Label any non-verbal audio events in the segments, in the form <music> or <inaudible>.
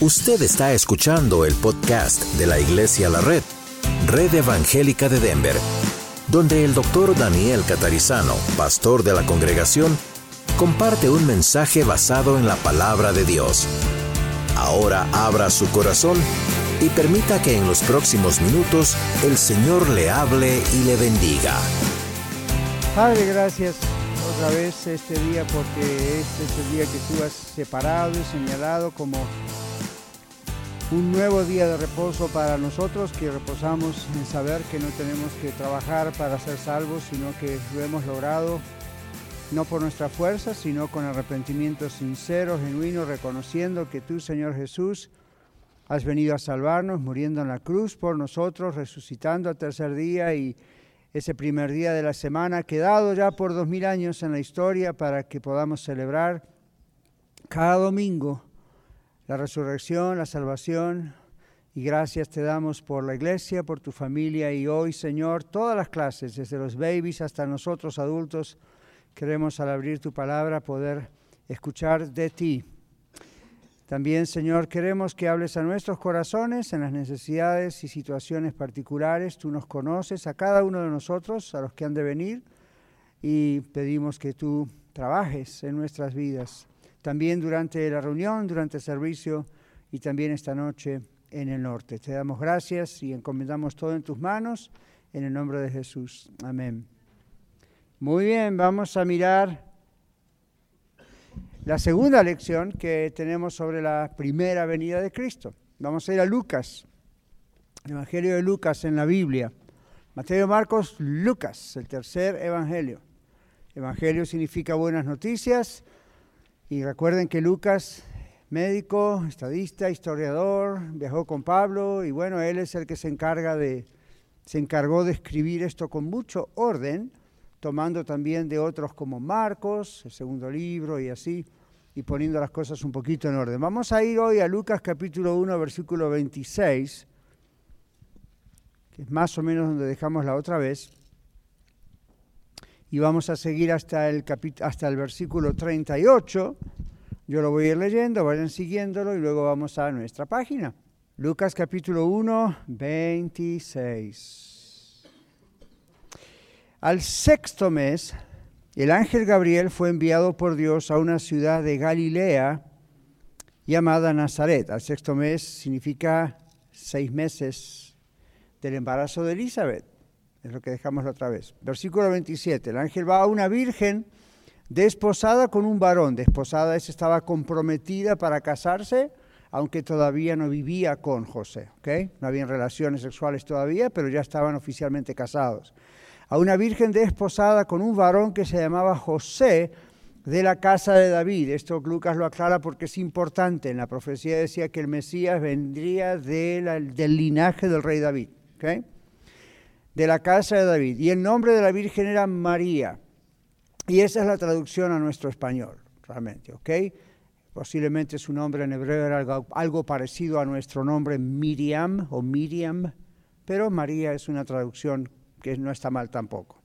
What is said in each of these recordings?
Usted está escuchando el podcast de la Iglesia La Red, Red Evangélica de Denver, donde el doctor Daniel Catarizano, pastor de la congregación, comparte un mensaje basado en la palabra de Dios. Ahora abra su corazón y permita que en los próximos minutos el Señor le hable y le bendiga. Padre, gracias otra vez este día porque este es el día que tú has separado y señalado como un nuevo día de reposo para nosotros que reposamos en saber que no tenemos que trabajar para ser salvos, sino que lo hemos logrado no por nuestra fuerza, sino con arrepentimiento sincero, genuino, reconociendo que tú, Señor Jesús, has venido a salvarnos, muriendo en la cruz por nosotros, resucitando al tercer día y ese primer día de la semana, quedado ya por dos mil años en la historia para que podamos celebrar cada domingo la resurrección, la salvación. Y gracias te damos por la iglesia, por tu familia y hoy, Señor, todas las clases, desde los babies hasta nosotros adultos, queremos al abrir tu palabra poder escuchar de ti. También, Señor, queremos que hables a nuestros corazones en las necesidades y situaciones particulares. Tú nos conoces, a cada uno de nosotros, a los que han de venir, y pedimos que tú trabajes en nuestras vidas también durante la reunión, durante el servicio y también esta noche en el norte. Te damos gracias y encomendamos todo en tus manos, en el nombre de Jesús. Amén. Muy bien, vamos a mirar la segunda lección que tenemos sobre la primera venida de Cristo. Vamos a ir a Lucas, el Evangelio de Lucas en la Biblia. Mateo, Marcos, Lucas, el tercer Evangelio. Evangelio significa buenas noticias y recuerden que Lucas, médico, estadista, historiador, viajó con Pablo y bueno, él es el que se encarga de, se encargó de escribir esto con mucho orden, tomando también de otros como Marcos, el segundo libro y así, y poniendo las cosas un poquito en orden. Vamos a ir hoy a Lucas capítulo 1, versículo 26, que es más o menos donde dejamos la otra vez y vamos a seguir hasta el, hasta el versículo 38. Yo lo voy a ir leyendo, vayan siguiéndolo y luego vamos a nuestra página. Lucas capítulo 1, 26. Al sexto mes, el ángel Gabriel fue enviado por Dios a una ciudad de Galilea llamada Nazaret. Al sexto mes significa seis meses del embarazo de Elizabeth. Es lo que dejamos otra vez. Versículo 27. El ángel va a una virgen desposada con un varón. Desposada es estaba comprometida para casarse, aunque todavía no vivía con José. ¿okay? No habían relaciones sexuales todavía, pero ya estaban oficialmente casados. A una virgen desposada con un varón que se llamaba José de la casa de David. Esto Lucas lo aclara porque es importante. En la profecía decía que el Mesías vendría del linaje del rey David. ¿okay? De la casa de David. Y el nombre de la Virgen era María. Y esa es la traducción a nuestro español, realmente, ¿ok? Posiblemente su nombre en hebreo era algo, algo parecido a nuestro nombre Miriam o Miriam, pero María es una traducción que no está mal tampoco.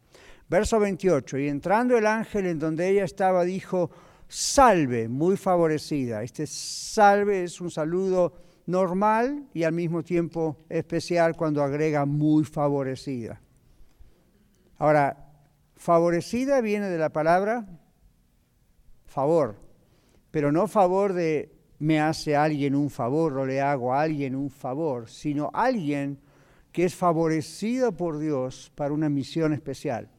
Verso 28, y entrando el ángel en donde ella estaba, dijo, salve, muy favorecida. Este salve es un saludo normal y al mismo tiempo especial cuando agrega muy favorecida. Ahora, favorecida viene de la palabra favor, pero no favor de me hace alguien un favor o le hago a alguien un favor, sino alguien que es favorecido por Dios para una misión especial.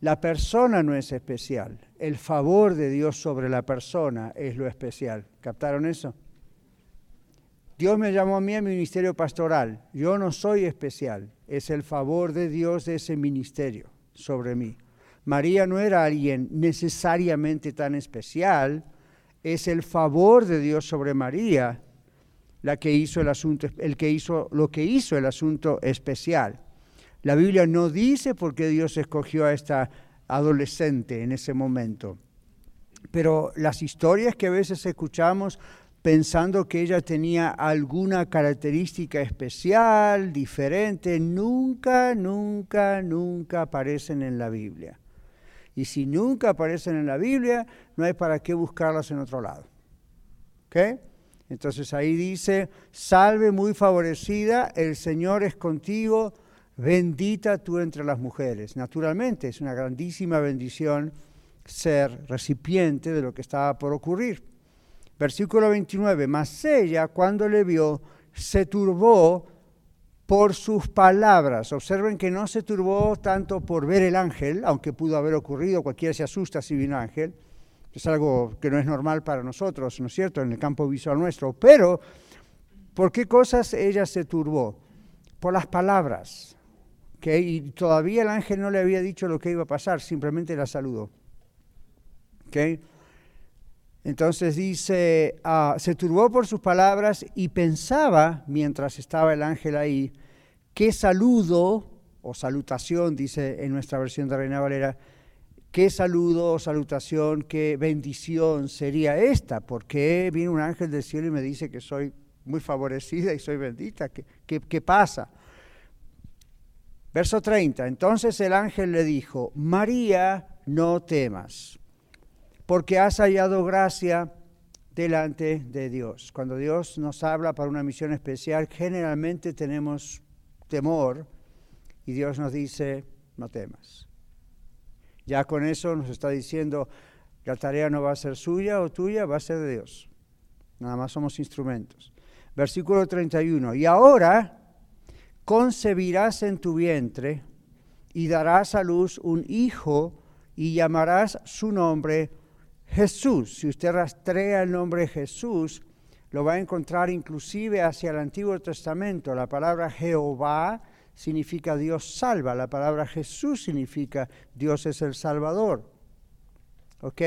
La persona no es especial, el favor de Dios sobre la persona es lo especial. ¿Captaron eso? Dios me llamó a mí a mi ministerio pastoral. Yo no soy especial. Es el favor de Dios de ese ministerio sobre mí. María no era alguien necesariamente tan especial. Es el favor de Dios sobre María la que hizo el asunto, el que hizo lo que hizo el asunto especial. La Biblia no dice por qué Dios escogió a esta adolescente en ese momento. Pero las historias que a veces escuchamos pensando que ella tenía alguna característica especial, diferente, nunca, nunca, nunca aparecen en la Biblia. Y si nunca aparecen en la Biblia, no hay para qué buscarlas en otro lado. Entonces ahí dice, salve muy favorecida, el Señor es contigo, bendita tú entre las mujeres. Naturalmente es una grandísima bendición ser recipiente de lo que estaba por ocurrir. Versículo 29, mas ella cuando le vio se turbó por sus palabras. Observen que no se turbó tanto por ver el ángel, aunque pudo haber ocurrido, cualquiera se asusta si un ángel, es algo que no es normal para nosotros, ¿no es cierto?, en el campo visual nuestro, pero ¿por qué cosas ella se turbó? Por las palabras, que y todavía el ángel no le había dicho lo que iba a pasar, simplemente la saludó. ¿Okay? Entonces dice, ah, se turbó por sus palabras y pensaba, mientras estaba el ángel ahí, qué saludo o salutación, dice en nuestra versión de Reina Valera, qué saludo o salutación, qué bendición sería esta, porque viene un ángel del cielo y me dice que soy muy favorecida y soy bendita, ¿qué, qué, qué pasa? Verso 30, entonces el ángel le dijo, María, no temas porque has hallado gracia delante de Dios. Cuando Dios nos habla para una misión especial, generalmente tenemos temor y Dios nos dice, no temas. Ya con eso nos está diciendo, la tarea no va a ser suya o tuya, va a ser de Dios. Nada más somos instrumentos. Versículo 31, y ahora concebirás en tu vientre y darás a luz un hijo y llamarás su nombre Jesús, si usted rastrea el nombre Jesús, lo va a encontrar inclusive hacia el Antiguo Testamento. La palabra Jehová significa Dios salva, la palabra Jesús significa Dios es el Salvador. ¿Ok?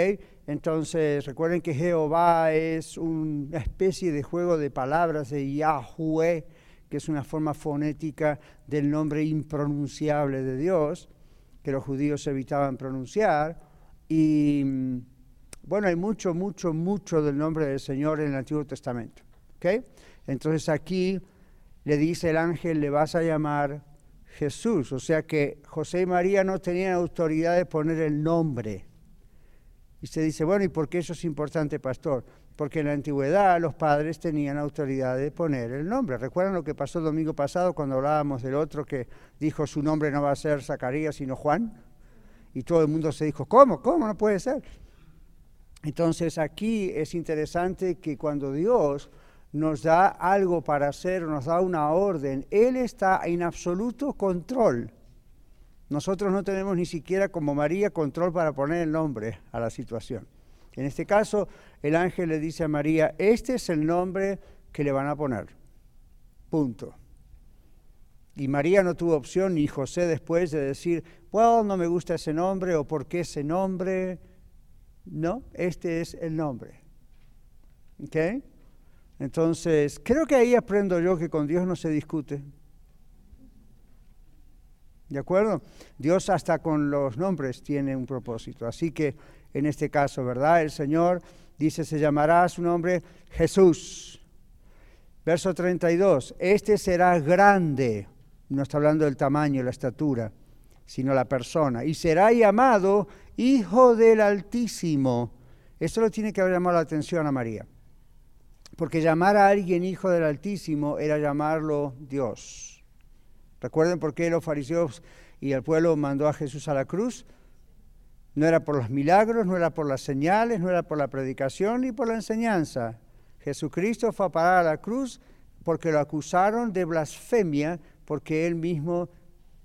Entonces, recuerden que Jehová es una especie de juego de palabras de Yahweh, que es una forma fonética del nombre impronunciable de Dios, que los judíos evitaban pronunciar. Y mm, bueno, hay mucho, mucho, mucho del nombre del Señor en el Antiguo Testamento. ¿okay? Entonces aquí le dice el ángel, le vas a llamar Jesús. O sea que José y María no tenían autoridad de poner el nombre. Y se dice, bueno, ¿y por qué eso es importante, pastor? Porque en la antigüedad los padres tenían autoridad de poner el nombre. ¿Recuerdan lo que pasó el domingo pasado cuando hablábamos del otro que dijo su nombre no va a ser Zacarías sino Juan? Y todo el mundo se dijo, ¿cómo? ¿Cómo no puede ser? Entonces aquí es interesante que cuando Dios nos da algo para hacer, nos da una orden, Él está en absoluto control. Nosotros no tenemos ni siquiera como María control para poner el nombre a la situación. En este caso, el ángel le dice a María, este es el nombre que le van a poner. Punto. Y María no tuvo opción, ni José después, de decir, bueno, no me gusta ese nombre o por qué ese nombre no, este es el nombre. ¿Ok? Entonces, creo que ahí aprendo yo que con Dios no se discute. ¿De acuerdo? Dios hasta con los nombres tiene un propósito. Así que en este caso, ¿verdad? El Señor dice, se llamará su nombre Jesús. Verso 32, este será grande. No está hablando del tamaño, la estatura, sino la persona. Y será llamado Hijo del Altísimo. Esto lo tiene que haber llamado la atención a María. Porque llamar a alguien Hijo del Altísimo era llamarlo Dios. ¿Recuerden por qué los fariseos y el pueblo mandó a Jesús a la cruz? No era por los milagros, no era por las señales, no era por la predicación ni por la enseñanza. Jesucristo fue a parar a la cruz porque lo acusaron de blasfemia porque él mismo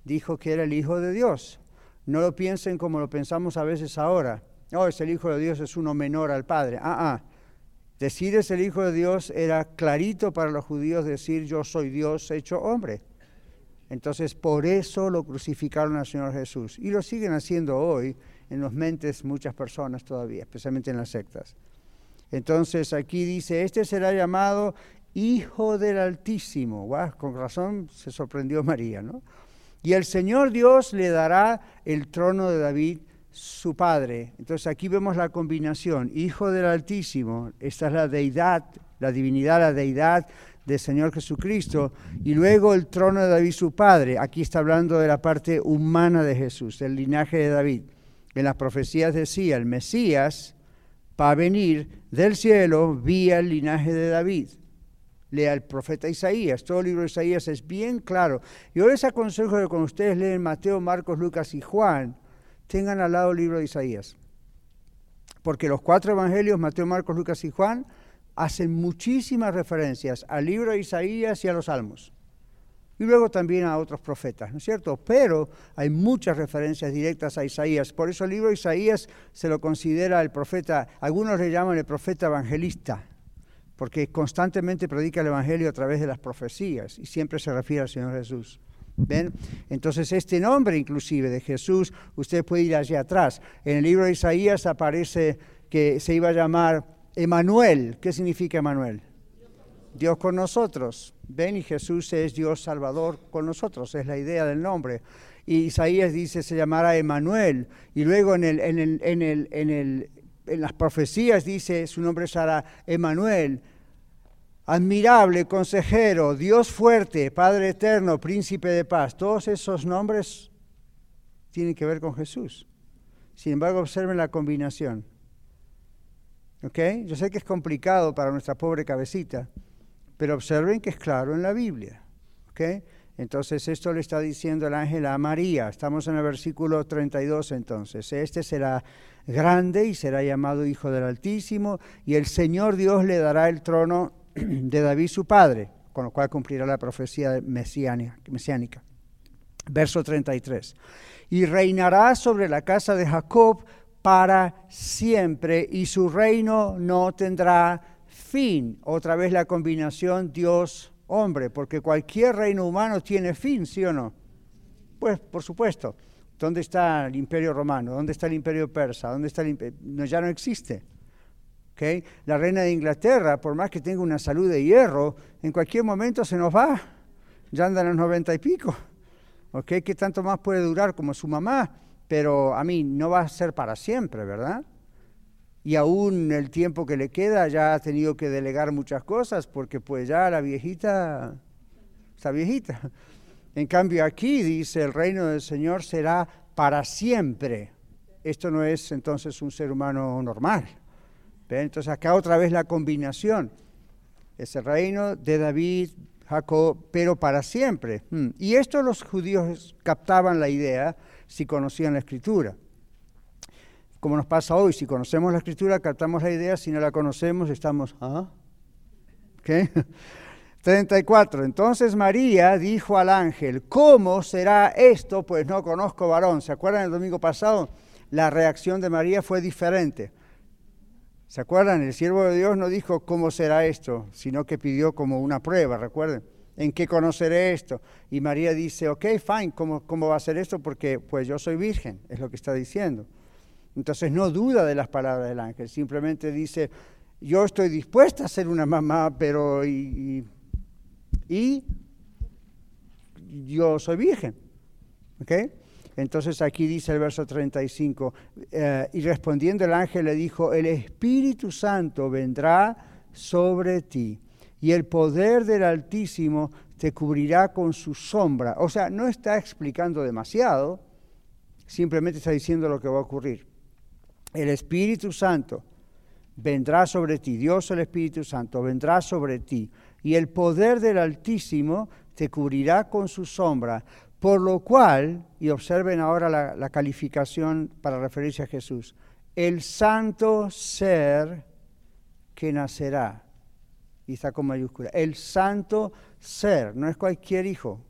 dijo que era el Hijo de Dios. No lo piensen como lo pensamos a veces ahora. Oh, es el Hijo de Dios, es uno menor al Padre. Ah, ah. Decir es el Hijo de Dios era clarito para los judíos decir yo soy Dios hecho hombre. Entonces por eso lo crucificaron al Señor Jesús. Y lo siguen haciendo hoy en los mentes muchas personas todavía, especialmente en las sectas. Entonces aquí dice, este será llamado Hijo del Altísimo. con razón se sorprendió María, ¿no? Y el Señor Dios le dará el trono de David, su padre. Entonces aquí vemos la combinación, Hijo del Altísimo, esta es la deidad, la divinidad, la deidad del Señor Jesucristo, y luego el trono de David, su padre. Aquí está hablando de la parte humana de Jesús, del linaje de David. En las profecías decía, el Mesías para venir del cielo vía el linaje de David. Lea el profeta Isaías, todo el libro de Isaías es bien claro. Yo les aconsejo que cuando ustedes leen Mateo, Marcos, Lucas y Juan, tengan al lado el libro de Isaías. Porque los cuatro evangelios, Mateo, Marcos, Lucas y Juan, hacen muchísimas referencias al libro de Isaías y a los salmos y luego también a otros profetas, ¿no es cierto? Pero hay muchas referencias directas a Isaías. Por eso el libro de Isaías se lo considera el profeta, algunos le llaman el profeta evangelista, porque constantemente predica el Evangelio a través de las profecías y siempre se refiere al Señor Jesús. ¿Ven? Entonces este nombre inclusive de Jesús, usted puede ir allá atrás. En el libro de Isaías aparece que se iba a llamar Emanuel. ¿Qué significa Emanuel? Dios con nosotros. Ven y Jesús es Dios Salvador con nosotros, es la idea del nombre. Y Isaías dice se llamará Emanuel. Y luego en, el, en, el, en, el, en, el, en las profecías dice su nombre será Emanuel. Admirable, consejero, Dios fuerte, Padre eterno, príncipe de paz. Todos esos nombres tienen que ver con Jesús. Sin embargo, observen la combinación. ¿Ok? Yo sé que es complicado para nuestra pobre cabecita. Pero observen que es claro en la Biblia. ¿okay? Entonces esto le está diciendo el ángel a María. Estamos en el versículo 32 entonces. Este será grande y será llamado Hijo del Altísimo y el Señor Dios le dará el trono <clears throat> de David su padre, con lo cual cumplirá la profecía mesiánica. Verso 33. Y reinará sobre la casa de Jacob para siempre y su reino no tendrá fin. Otra vez la combinación Dios-hombre, porque cualquier reino humano tiene fin, ¿sí o no? Pues por supuesto. ¿Dónde está el imperio romano? ¿Dónde está el imperio persa? ¿Dónde está el imperio? No, ya no existe. ¿Okay? La reina de Inglaterra, por más que tenga una salud de hierro, en cualquier momento se nos va. Ya anda en los noventa y pico. ¿Okay? ¿Qué tanto más puede durar como su mamá? Pero a mí no va a ser para siempre, ¿verdad? Y aún el tiempo que le queda ya ha tenido que delegar muchas cosas porque pues ya la viejita está viejita. En cambio aquí dice el reino del Señor será para siempre. Esto no es entonces un ser humano normal. Entonces acá otra vez la combinación. Es el reino de David, Jacob, pero para siempre. Hmm. Y esto los judíos captaban la idea si conocían la escritura como nos pasa hoy, si conocemos la escritura, captamos la idea, si no la conocemos, estamos, ¿ah? ¿Qué? <laughs> 34. Entonces María dijo al ángel, ¿cómo será esto? Pues no conozco varón. ¿Se acuerdan el domingo pasado? La reacción de María fue diferente. ¿Se acuerdan? El siervo de Dios no dijo cómo será esto, sino que pidió como una prueba, recuerden. ¿En qué conoceré esto? Y María dice, ok, fine, ¿cómo, cómo va a ser esto? Porque pues yo soy virgen, es lo que está diciendo. Entonces no duda de las palabras del ángel, simplemente dice, yo estoy dispuesta a ser una mamá, pero y, yo soy virgen. Entonces aquí dice el verso 35, eh, y respondiendo el ángel le dijo, el Espíritu Santo vendrá sobre ti y el poder del Altísimo te cubrirá con su sombra. O sea, no está explicando demasiado, simplemente está diciendo lo que va a ocurrir el Espíritu Santo vendrá sobre ti, Dios el Espíritu Santo vendrá sobre ti, y el poder del Altísimo te cubrirá con su sombra, por lo cual, y observen ahora la, calificación para referirse a Jesús, el santo ser que nacerá, y está con mayúscula, el santo ser, no es cualquier hijo,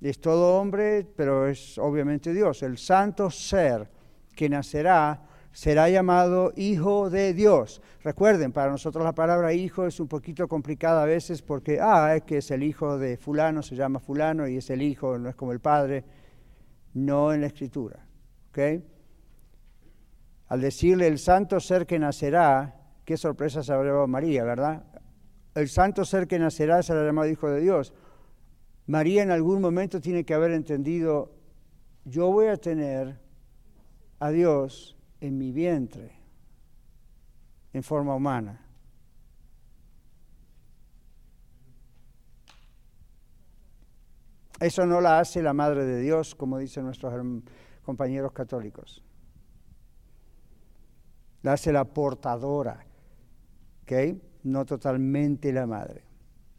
es todo hombre, pero es obviamente Dios, el santo ser que nacerá será llamado Hijo de Dios. Recuerden, para nosotros la palabra hijo es un poquito complicada a veces porque, ah, es que es el hijo de fulano, se llama fulano y es el hijo, no es como el padre. No en la escritura. ¿ok? Al decirle el santo ser que nacerá, qué sorpresa se habrá María, ¿verdad? El santo ser que nacerá será llamado Hijo de Dios. María en algún momento tiene que haber entendido, yo voy a tener a Dios en mi vientre, en forma humana. Eso no la hace la Madre de Dios, como dicen nuestros compañeros católicos. la hace la portadora, ¿ok? No totalmente la madre.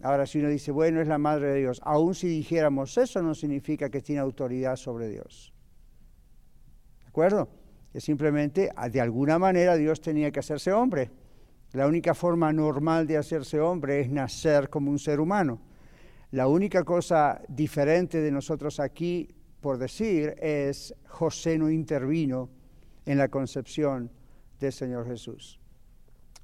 Ahora, si uno dice, bueno, es la madre de Dios, aun si dijéramos eso, no significa que tiene autoridad sobre Dios. ¿De acuerdo? Que simplemente, de alguna manera, Dios tenía que hacerse hombre. La única forma normal de hacerse hombre es nacer como un ser humano. La única cosa diferente de nosotros aquí, por decir, es José no intervino en la concepción del Señor Jesús.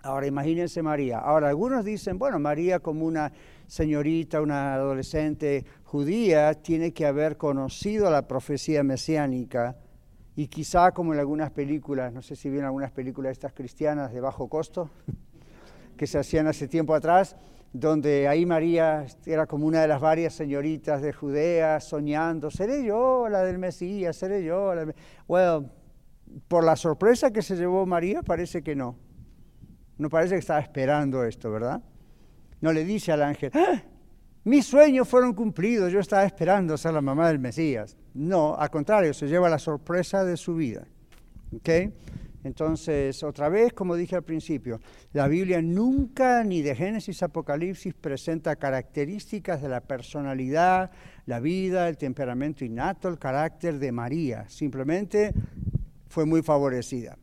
Ahora imagínense María. Ahora algunos dicen, bueno, María como una señorita, una adolescente judía, tiene que haber conocido la profecía mesiánica y quizá como en algunas películas, no sé si vieron algunas películas estas cristianas de bajo costo, <laughs> que se hacían hace tiempo atrás, donde ahí María era como una de las varias señoritas de Judea soñando, seré yo la del Mesías, seré yo. La... Bueno, por la sorpresa que se llevó María, parece que no. No parece que estaba esperando esto, ¿verdad? No le dice al ángel, ¡Ah! mis sueños fueron cumplidos, yo estaba esperando ser la mamá del Mesías. No, al contrario, se lleva la sorpresa de su vida. ¿Ok? Entonces, otra vez, como dije al principio, la Biblia nunca, ni de Génesis a Apocalipsis, presenta características de la personalidad, la vida, el temperamento innato, el carácter de María. Simplemente fue muy favorecida.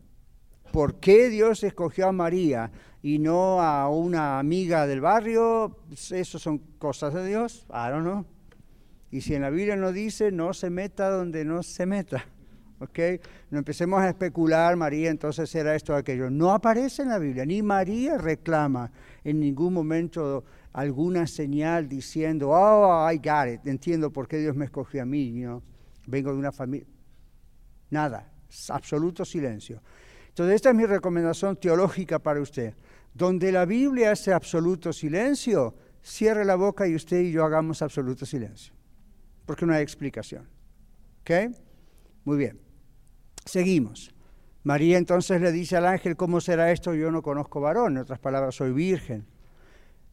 ¿Por qué Dios escogió a María y no a una amiga del barrio? Eso son cosas de Dios. I don't know. Y si en la Biblia no dice, no se meta donde no se meta. ¿Ok? No empecemos a especular, María entonces era esto o aquello. No aparece en la Biblia, ni María reclama en ningún momento alguna señal diciendo, oh, I got it, entiendo por qué Dios me escogió a mí, ¿no? vengo de una familia. Nada, absoluto silencio. Entonces, esta es mi recomendación teológica para usted. Donde la Biblia hace absoluto silencio, cierre la boca y usted y yo hagamos absoluto silencio. Porque no hay explicación. ¿Ok? Muy bien. Seguimos. María entonces le dice al ángel, ¿cómo será esto? Yo no conozco varón, en otras palabras, soy virgen.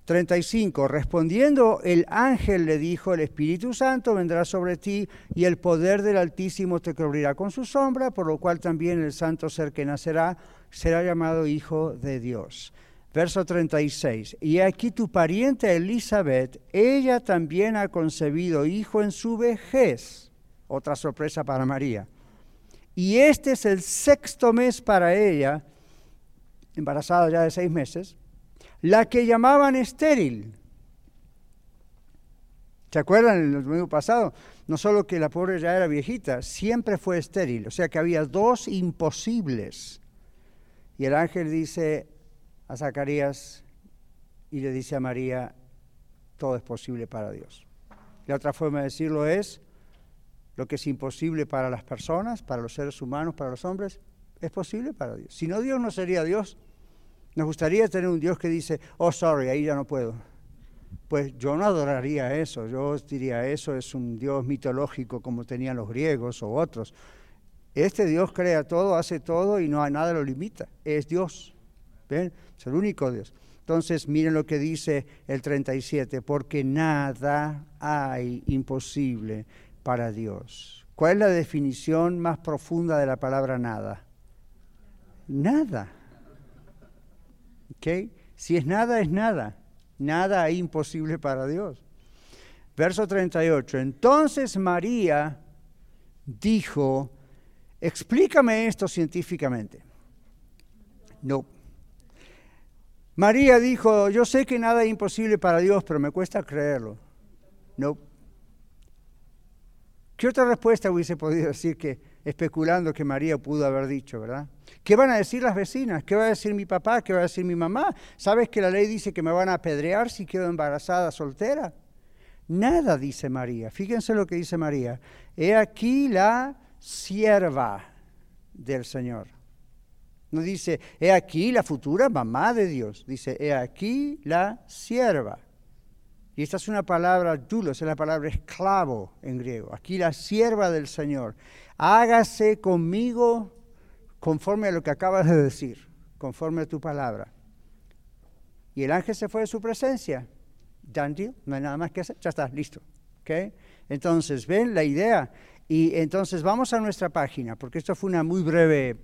35. Respondiendo el ángel le dijo, el Espíritu Santo vendrá sobre ti y el poder del Altísimo te cubrirá con su sombra, por lo cual también el santo ser que nacerá será llamado Hijo de Dios. Verso 36. Y aquí tu pariente Elizabeth, ella también ha concebido hijo en su vejez. Otra sorpresa para María. Y este es el sexto mes para ella, embarazada ya de seis meses la que llamaban estéril. ¿Se acuerdan el domingo pasado? No solo que la pobre ya era viejita, siempre fue estéril, o sea que había dos imposibles. Y el ángel dice a Zacarías y le dice a María, todo es posible para Dios. La otra forma de decirlo es, lo que es imposible para las personas, para los seres humanos, para los hombres, es posible para Dios. Si no, Dios no sería Dios. Nos gustaría tener un Dios que dice, oh, sorry, ahí ya no puedo. Pues yo no adoraría eso, yo diría, eso es un Dios mitológico como tenían los griegos o otros. Este Dios crea todo, hace todo y no hay nada lo limita. Es Dios. ¿Ven? Es el único Dios. Entonces, miren lo que dice el 37, porque nada hay imposible para Dios. ¿Cuál es la definición más profunda de la palabra nada? Nada. Si es nada, es nada. Nada es imposible para Dios. Verso 38. Entonces María dijo, explícame esto científicamente. No. María dijo, yo sé que nada es imposible para Dios, pero me cuesta creerlo. No. ¿Qué otra respuesta hubiese podido decir que especulando que María pudo haber dicho, verdad? ¿Qué van a decir las vecinas? ¿Qué va a decir mi papá? ¿Qué va a decir mi mamá? ¿Sabes que la ley dice que me van a apedrear si quedo embarazada soltera? Nada, dice María. Fíjense lo que dice María. He aquí la sierva del Señor. No dice, he aquí la futura mamá de Dios. Dice, he aquí la sierva. Y esta es una palabra dulos, es la palabra esclavo en griego. Aquí la sierva del Señor. Hágase conmigo conforme a lo que acabas de decir, conforme a tu palabra. Y el ángel se fue de su presencia. Done no hay nada más que hacer, ya está, listo. Entonces, ven la idea. Y entonces vamos a nuestra página, porque esto fue una muy breve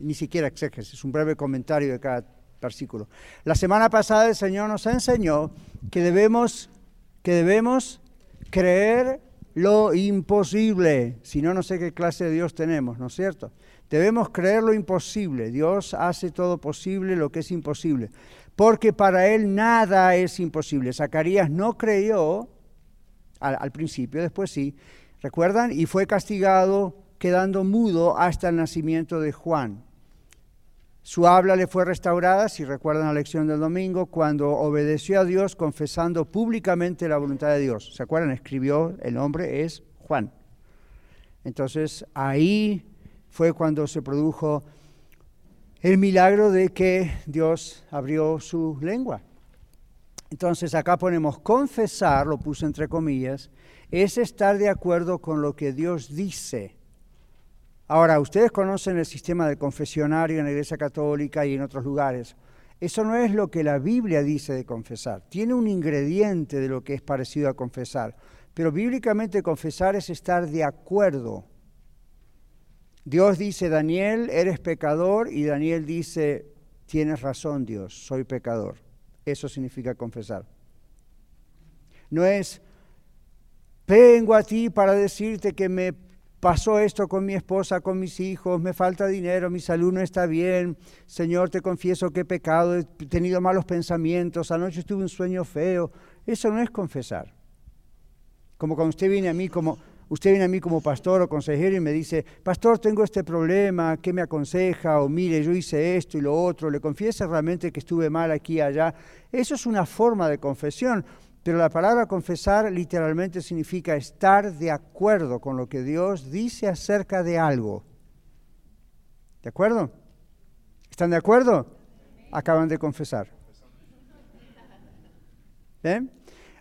ni siquiera exégesis, un breve comentario de cada versículo. La semana pasada el Señor nos enseñó que debemos, que debemos creer lo imposible, si no, no sé qué clase de Dios tenemos, ¿no es cierto? Debemos creer lo imposible. Dios hace todo posible lo que es imposible, porque para Él nada es imposible. Zacarías no creyó al principio, después sí, ¿recuerdan? Y fue castigado quedando mudo hasta el nacimiento de Juan. Su habla le fue restaurada, si recuerdan la lección del domingo, cuando obedeció a Dios confesando públicamente la voluntad de Dios. ¿Se acuerdan? Escribió, el nombre es Juan. Entonces ahí fue cuando se produjo el milagro de que Dios abrió su lengua. Entonces acá ponemos confesar, lo puse entre comillas, es estar de acuerdo con lo que Dios dice Ahora, ustedes conocen el sistema de confesionario en la Iglesia Católica y en otros lugares. Eso no es lo que la Biblia dice de confesar. Tiene un ingrediente de lo que es parecido a confesar. Pero bíblicamente confesar es estar de acuerdo. Dios dice, Daniel, eres pecador, y Daniel dice, tienes razón Dios, soy pecador. Eso significa confesar. No es, vengo a ti para decirte que me pasó esto con mi esposa, con mis hijos, me falta dinero, mi salud no está bien, Señor, te confieso que he pecado, he tenido malos pensamientos, anoche tuve un sueño feo. Eso no es confesar. Como cuando usted viene a mí como usted viene a mí como pastor o consejero y me dice, pastor, tengo este problema, ¿qué me aconseja? O mire, yo hice esto y lo otro, le confiesa realmente que estuve mal aquí y allá. Eso es una forma de confesión. Pero la palabra confesar literalmente significa estar de acuerdo con lo que Dios dice acerca de algo. ¿De acuerdo? ¿Están de acuerdo? Acaban de confesar. ¿Ven?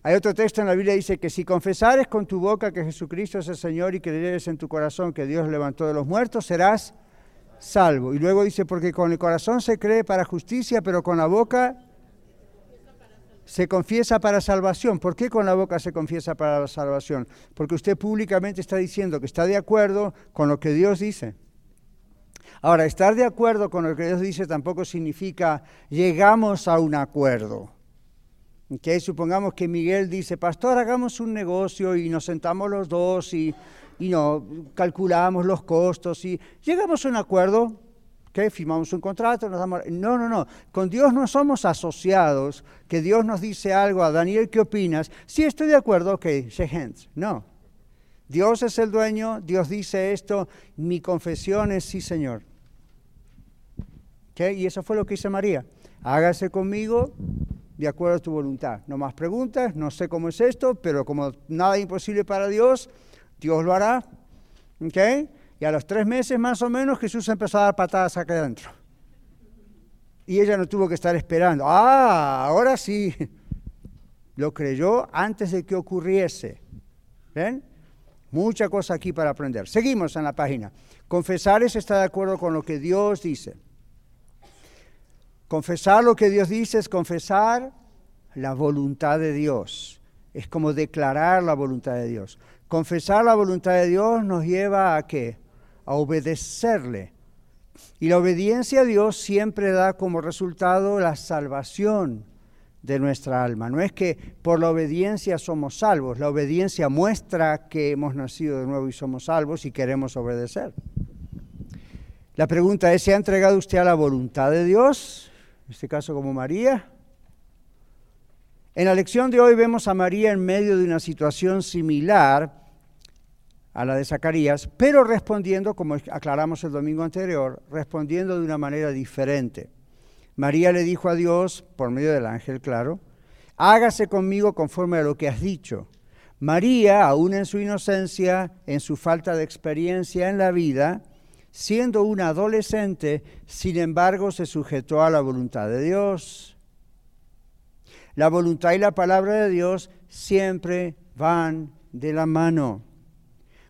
Hay otro texto en la Biblia que dice que si confesares con tu boca que Jesucristo es el Señor y creyeres en tu corazón que Dios levantó de los muertos, serás salvo. Y luego dice, porque con el corazón se cree para justicia, pero con la boca se confiesa para salvación. ¿Por qué con la boca se confiesa para la salvación? Porque usted públicamente está diciendo que está de acuerdo con lo que Dios dice. Ahora, estar de acuerdo con lo que Dios dice tampoco significa llegamos a un acuerdo. ¿Okay? Supongamos que Miguel dice, pastor, hagamos un negocio y nos sentamos los dos y, y no, calculamos los costos y llegamos a un acuerdo, Firmamos un contrato, nos damos... No, no, no. Con Dios no somos asociados, que Dios nos dice algo a Daniel, ¿qué opinas? Sí, estoy de acuerdo, ok, shake hands. No. Dios es el dueño, Dios dice esto, mi confesión es sí, Señor. ¿Qué? Y eso fue lo que hizo María. Hágase conmigo de acuerdo a tu voluntad. No más preguntas, no sé cómo es esto, pero como nada es imposible para Dios, Dios lo hará. ¿Ok? Y a los tres meses más o menos Jesús empezó a dar patadas acá adentro. Y ella no tuvo que estar esperando. Ah, ahora sí. Lo creyó antes de que ocurriese. ¿Ven? Mucha cosa aquí para aprender. Seguimos en la página. Confesar es estar de acuerdo con lo que Dios dice. Confesar lo que Dios dice es confesar la voluntad de Dios. Es como declarar la voluntad de Dios. Confesar la voluntad de Dios nos lleva a qué? A obedecerle. Y la obediencia a Dios siempre da como resultado la salvación de nuestra alma. No es que por la obediencia somos salvos, la obediencia muestra que hemos nacido de nuevo y somos salvos y queremos obedecer. La pregunta es, ¿se ha entregado usted a la voluntad de Dios? En este caso como María. En la lección de hoy vemos a María en medio de una situación similar a la de Zacarías, pero respondiendo, como aclaramos el domingo anterior, respondiendo de una manera diferente. María le dijo a Dios, por medio del ángel, claro, hágase conmigo conforme a lo que has dicho. María, aún en su inocencia, en su falta de experiencia en la vida, siendo una adolescente, sin embargo se sujetó a la voluntad de Dios. La voluntad y la palabra de Dios siempre van de la mano.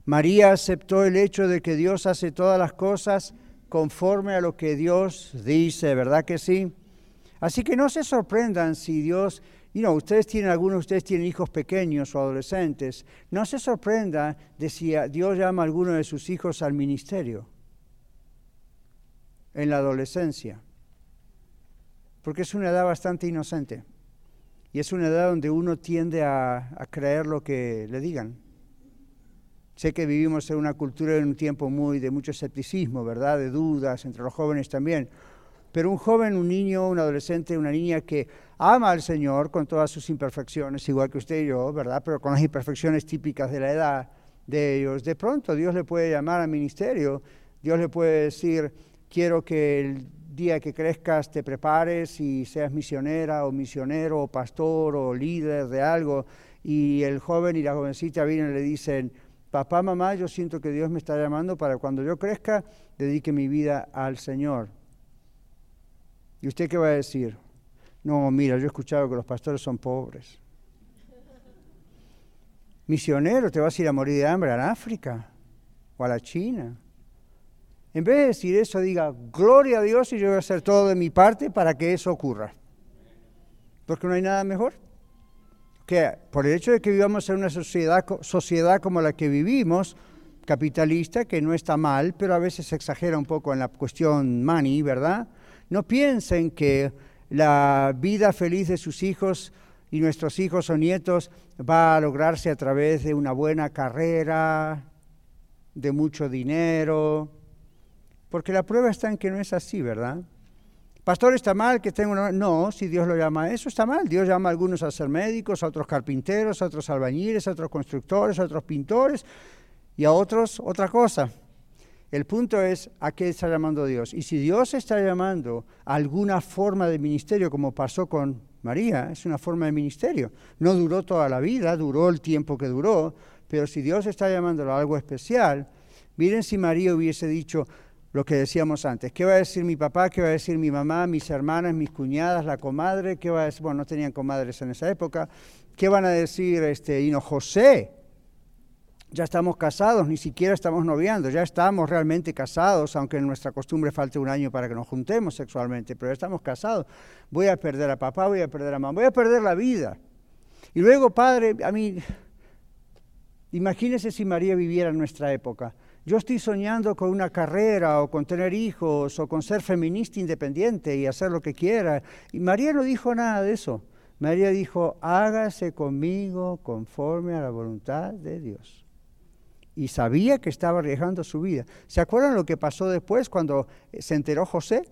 María aceptó el hecho de que Dios hace todas las cosas conforme a lo que Dios dice, ¿verdad que sí? Así que no se sorprendan si Dios, you know, ustedes tienen, algunos de ustedes tienen hijos pequeños o adolescentes, no se sorprenda de si Dios llama a alguno de sus hijos al ministerio. en la adolescencia, porque es una edad bastante inocente y es una edad donde uno tiende a creer lo que le digan. Sé que vivimos en una cultura en un tiempo muy de mucho escepticismo, ¿verdad? De dudas entre los jóvenes también. Pero un joven, un niño, un adolescente, una niña que ama al Señor con todas sus imperfecciones, igual que usted y yo, ¿verdad? Pero con las imperfecciones típicas de la edad de ellos, de pronto Dios le puede llamar al ministerio, Dios le puede decir, quiero que el día que crezcas te prepares y seas misionera o misionero o pastor o líder de algo. Y el joven y la jovencita vienen y le dicen, papá, mamá, yo siento que Dios me está llamando para cuando yo crezca, dedique mi vida al Señor. ¿Y usted qué va a decir? No, mira, yo he escuchado que los pastores son pobres. Misionero, te vas a ir a morir de hambre en África o a la China. En vez de decir eso, diga, gloria a Dios y yo voy a hacer todo de mi parte para que eso ocurra. Porque no hay nada mejor por el hecho de que vivamos en una sociedad, sociedad como la que vivimos, capitalista, que no está mal, pero a veces se exagera un poco en la cuestión money, ¿verdad? No piensen que la vida feliz de sus hijos y nuestros hijos o nietos va a lograrse a través de una buena carrera, de mucho dinero, porque la prueba está en que no es así, ¿verdad? Pastor, ¿está mal que tenga una... No, si Dios lo llama eso, está mal. Dios llama a algunos a ser médicos, a otros carpinteros, a otros albañiles, a otros constructores, a otros pintores y a otros otra cosa. El punto es a qué está llamando Dios. Y si Dios está llamando a alguna forma de ministerio, como pasó con María, es una forma de ministerio. No duró toda la vida, duró el tiempo que duró, pero si Dios está llamándolo a algo especial, miren si María hubiese dicho, lo que decíamos antes. ¿Qué va a decir mi papá? ¿Qué va a decir mi mamá? Mis hermanas, mis cuñadas, la comadre. ¿Qué va a decir? Bueno, no tenían comadres en esa época. ¿Qué van a decir este no José? Ya estamos casados, ni siquiera estamos noviando, ya estamos realmente casados, aunque en nuestra costumbre falte un año para que nos juntemos sexualmente, pero ya estamos casados. Voy a perder a papá, voy a perder a mamá, voy a perder la vida. Y luego, padre, a mí, imagínese si María viviera en nuestra época yo estoy soñando con una carrera o con tener hijos o con ser feminista independiente y hacer lo que quiera. Y María no dijo nada de eso. María dijo, hágase conmigo conforme a la voluntad de Dios. Y sabía que estaba arriesgando su vida. ¿Se acuerdan lo que pasó después cuando se enteró José?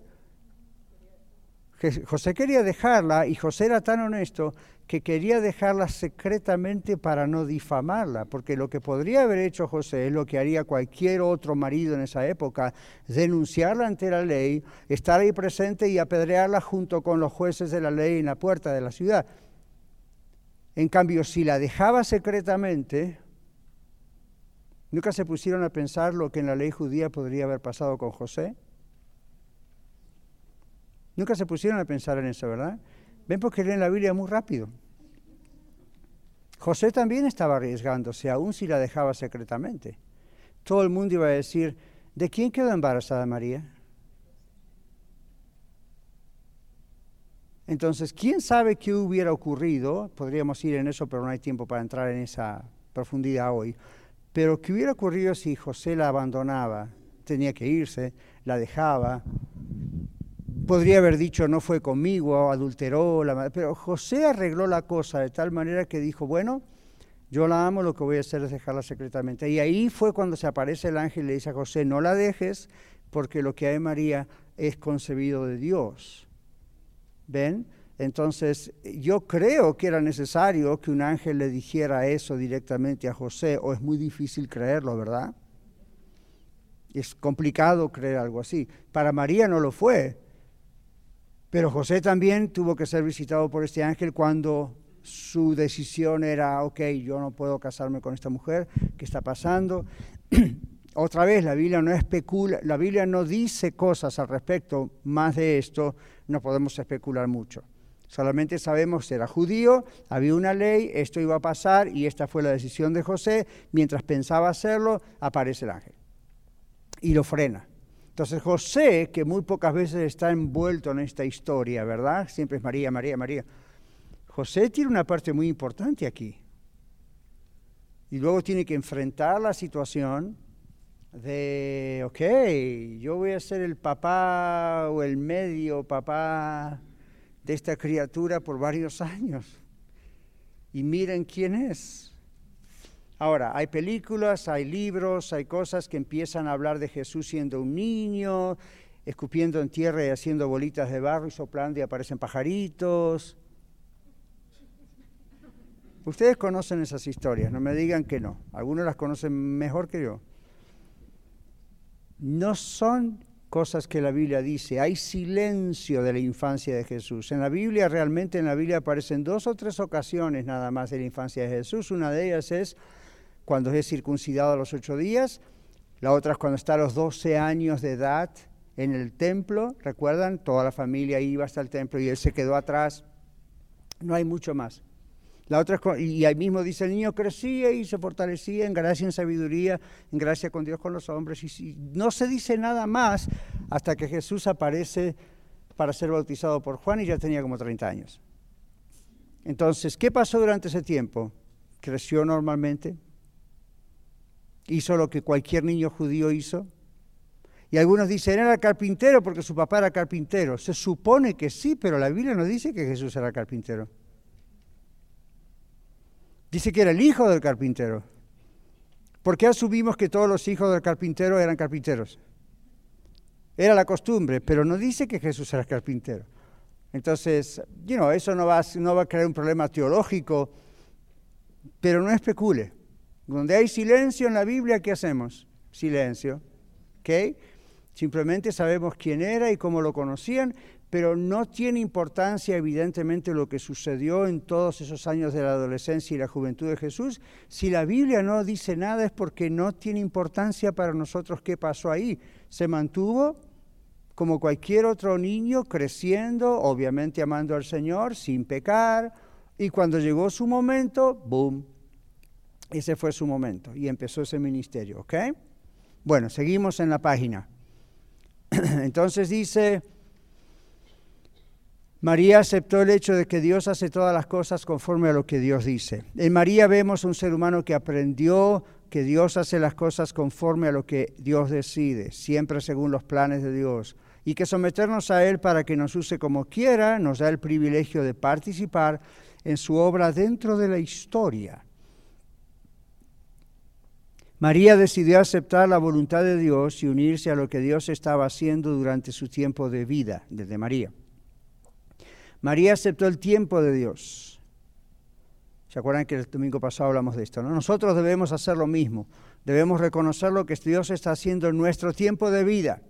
José quería dejarla y José era tan honesto que quería dejarla secretamente para no difamarla, porque lo que podría haber hecho José es lo que haría cualquier otro marido en esa época, denunciarla ante la ley, estar ahí presente y apedrearla junto con los jueces de la ley en la puerta de la ciudad. En cambio, si la dejaba secretamente, nunca se pusieron a pensar lo que en la ley judía podría haber pasado con José. Nunca se pusieron a pensar en eso, ¿verdad? Ven porque leen la Biblia muy rápido. José también estaba arriesgándose, aún si la dejaba secretamente. Todo el mundo iba a decir, ¿de quién quedó embarazada María? Entonces, ¿quién sabe qué hubiera ocurrido? Podríamos ir en eso, pero no hay tiempo para entrar en esa profundidad hoy. Pero ¿qué hubiera ocurrido si José la abandonaba? Tenía que irse, la dejaba, podría haber dicho no fue conmigo, adulteró, la pero José arregló la cosa de tal manera que dijo, bueno, yo la amo, lo que voy a hacer es dejarla secretamente. Y ahí fue cuando se aparece el ángel y le dice a José, no la dejes, porque lo que hay María es concebido de Dios. ¿Ven? Entonces, yo creo que era necesario que un ángel le dijera eso directamente a José, o es muy difícil creerlo, ¿verdad? Es complicado creer algo así. Para María no lo fue, pero José también tuvo que ser visitado por este ángel cuando su decisión era, ok, yo no puedo casarme con esta mujer, ¿qué está pasando? <clears throat> Otra vez, la Biblia no especula, la Biblia no dice cosas al respecto, más de esto no podemos especular mucho. Solamente sabemos que era judío, había una ley, esto iba a pasar y esta fue la decisión de José. Mientras pensaba hacerlo, aparece el ángel y lo frena. Entonces José, que muy pocas veces está envuelto en esta historia, ¿verdad? Siempre es María, María, María. José tiene una parte muy importante aquí. Y luego tiene que enfrentar la situación de, ok, yo voy a ser el papá o el medio papá de esta criatura por varios años. Y miren quién es. Ahora, hay películas, hay libros, hay cosas que empiezan a hablar de Jesús siendo un niño, escupiendo en tierra y haciendo bolitas de barro y soplando y aparecen pajaritos. Ustedes conocen esas historias, no me digan que no. Algunos las conocen mejor que yo. No son cosas que la Biblia dice. Hay silencio de la infancia de Jesús. En la Biblia, realmente en la Biblia aparecen dos o tres ocasiones nada más de la infancia de Jesús. Una de ellas es cuando es circuncidado a los ocho días. La otra es cuando está a los doce años de edad en el templo. ¿Recuerdan? Toda la familia iba hasta el templo y él se quedó atrás. No hay mucho más. La otra y ahí mismo dice, el niño crecía y se fortalecía en gracia, en sabiduría, en gracia con Dios, con los hombres. Y, no se dice nada más hasta que Jesús aparece para ser bautizado por Juan y ya tenía como 30 años. Entonces, ¿qué pasó durante ese tiempo? Creció normalmente, hizo lo que cualquier niño judío hizo. Y algunos dicen, era carpintero porque su papá era carpintero. Se supone que sí, pero la Biblia no dice que Jesús era carpintero. Dice que era el hijo del carpintero. ¿Por qué asumimos que todos los hijos del carpintero eran carpinteros? Era la costumbre, pero no dice que Jesús era carpintero. Entonces, you eso no va, no va a crear un problema teológico, pero no especule. Donde hay silencio en la Biblia, ¿qué hacemos? Silencio. ¿Ok? Simplemente sabemos quién era y cómo lo conocían, pero no tiene importancia evidentemente lo que sucedió en todos esos años de la adolescencia y la juventud de Jesús. Si la Biblia no dice nada es porque no tiene importancia para nosotros qué pasó ahí. Se mantuvo como cualquier otro niño, creciendo, obviamente amando al Señor, sin pecar, y cuando llegó su momento, ¡boom! Ese fue su momento y empezó ese ministerio, ¿ok? Bueno, seguimos en la página. <clears throat> Entonces dice... María aceptó el hecho de que Dios hace todas las cosas conforme a lo que Dios dice. En María vemos un ser humano que aprendió que Dios hace las cosas conforme a lo que Dios decide, siempre según los planes de Dios, y que someternos a Él para que nos use como quiera nos da el privilegio de participar en su obra dentro de la historia. María decidió aceptar la voluntad de Dios y unirse a lo que Dios estaba haciendo durante su tiempo de vida, desde María. María aceptó el tiempo de Dios. ¿Se acuerdan que el domingo pasado hablamos de esto? Nosotros debemos hacer lo mismo. Debemos reconocer lo que Dios está haciendo en nuestro tiempo de vida.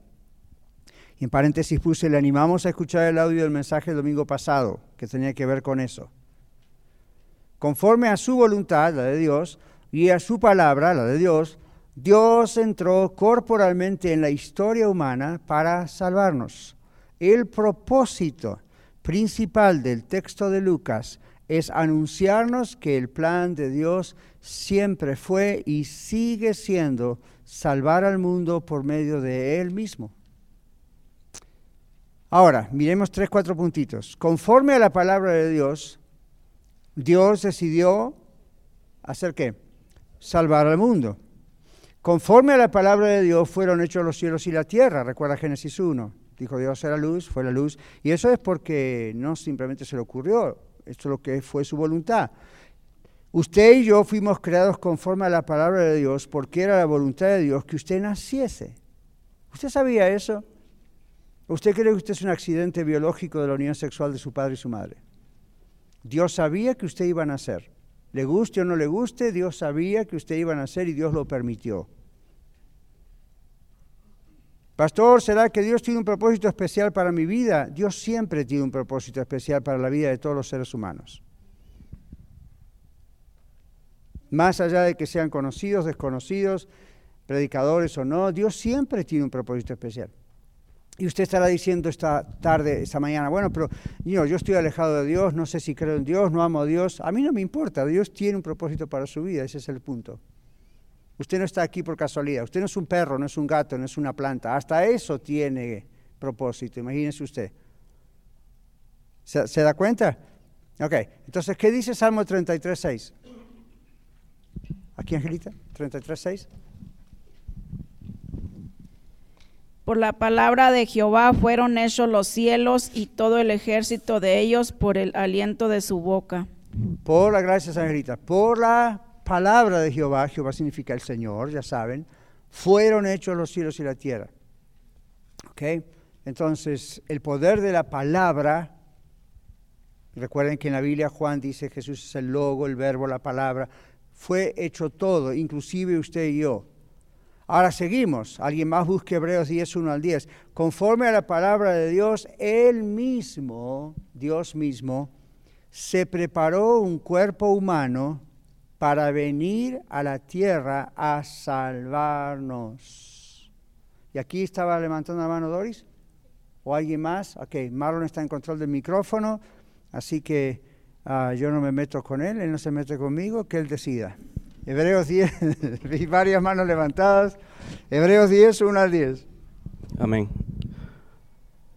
Y en paréntesis puse, le animamos a escuchar el audio del mensaje del domingo pasado, que tenía que ver con eso. Conforme a su voluntad, la de Dios, y a su palabra, la de Dios, Dios entró corporalmente en la historia humana para salvarnos. El propósito principal del texto de Lucas es anunciarnos que el plan de Dios siempre fue y sigue siendo salvar al mundo por medio de Él mismo. Ahora, miremos tres, cuatro puntitos. Conforme a la palabra de Dios, Dios decidió hacer qué? Salvar al mundo. Conforme a la palabra de Dios fueron hechos los cielos y la tierra, recuerda Génesis 1. Dijo Dios era luz, fue la luz. Y eso es porque no simplemente se le ocurrió, esto es lo que fue su voluntad. Usted y yo fuimos creados conforme a la palabra de Dios porque era la voluntad de Dios que usted naciese. ¿Usted sabía eso? ¿Usted cree que usted es un accidente biológico de la unión sexual de su padre y su madre? Dios sabía que usted iba a nacer. Le guste o no le guste, Dios sabía que usted iba a nacer y Dios lo permitió. Pastor, ¿será que Dios tiene un propósito especial para mi vida? Dios siempre tiene un propósito especial para la vida de todos los seres humanos. Más allá de que sean conocidos, desconocidos, predicadores o no, Dios siempre tiene un propósito especial. Y usted estará diciendo esta tarde, esta mañana, bueno, pero yo, yo estoy alejado de Dios, no sé si creo en Dios, no amo a Dios. A mí no me importa, Dios tiene un propósito para su vida, ese es el punto. Usted no está aquí por casualidad. Usted no es un perro, no es un gato, no es una planta. Hasta eso tiene propósito. Imagínese usted. ¿Se, da cuenta? Ok. Entonces, ¿qué dice Salmo 33.6? ¿Aquí, Angelita? 33.6. Por la palabra de Jehová fueron hechos los cielos y todo el ejército de ellos por el aliento de su boca. Por la gracia, Angelita, por la palabra de Jehová, Jehová significa el Señor, ya saben, fueron hechos los cielos y la tierra. ¿Ok? Entonces, el poder de la palabra, recuerden que en la Biblia Juan dice Jesús es el logo, el verbo, la palabra, fue hecho todo, inclusive usted y yo. Ahora seguimos. Alguien más busque Hebreos 10, 1 al 10. Conforme a la palabra de Dios, Él mismo, Dios mismo, se preparó un cuerpo humano para venir a la tierra a salvarnos. ¿Y aquí estaba levantando la mano Doris? ¿O alguien más? Ok, Marlon está en control del micrófono, así que ah, yo no me meto con él, él no se mete conmigo, que él decida. Hebreos 10, vi <laughs> varias manos levantadas. Hebreos 10, 1 al 10. Amén.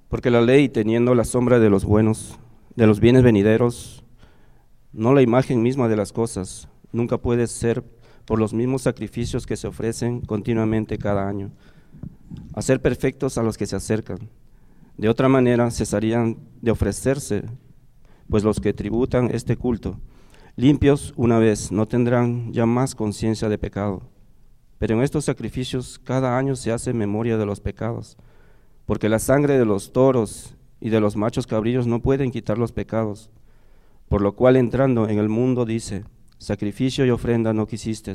Porque la ley, teniendo la sombra de los buenos, de los bienes venideros, no la imagen misma de las cosas, nunca puede ser por los mismos sacrificios que se ofrecen continuamente cada año, a ser perfectos a los que se acercan. De otra manera cesarían de ofrecerse, pues los que tributan este culto limpios una vez, no tendrán ya más conciencia de pecado. Pero en estos sacrificios cada año se hace memoria de los pecados, porque la sangre de los toros y de los machos cabrillos no pueden quitar los pecados. Por lo cual entrando en el mundo dice, sacrificio y ofrenda no quisiste,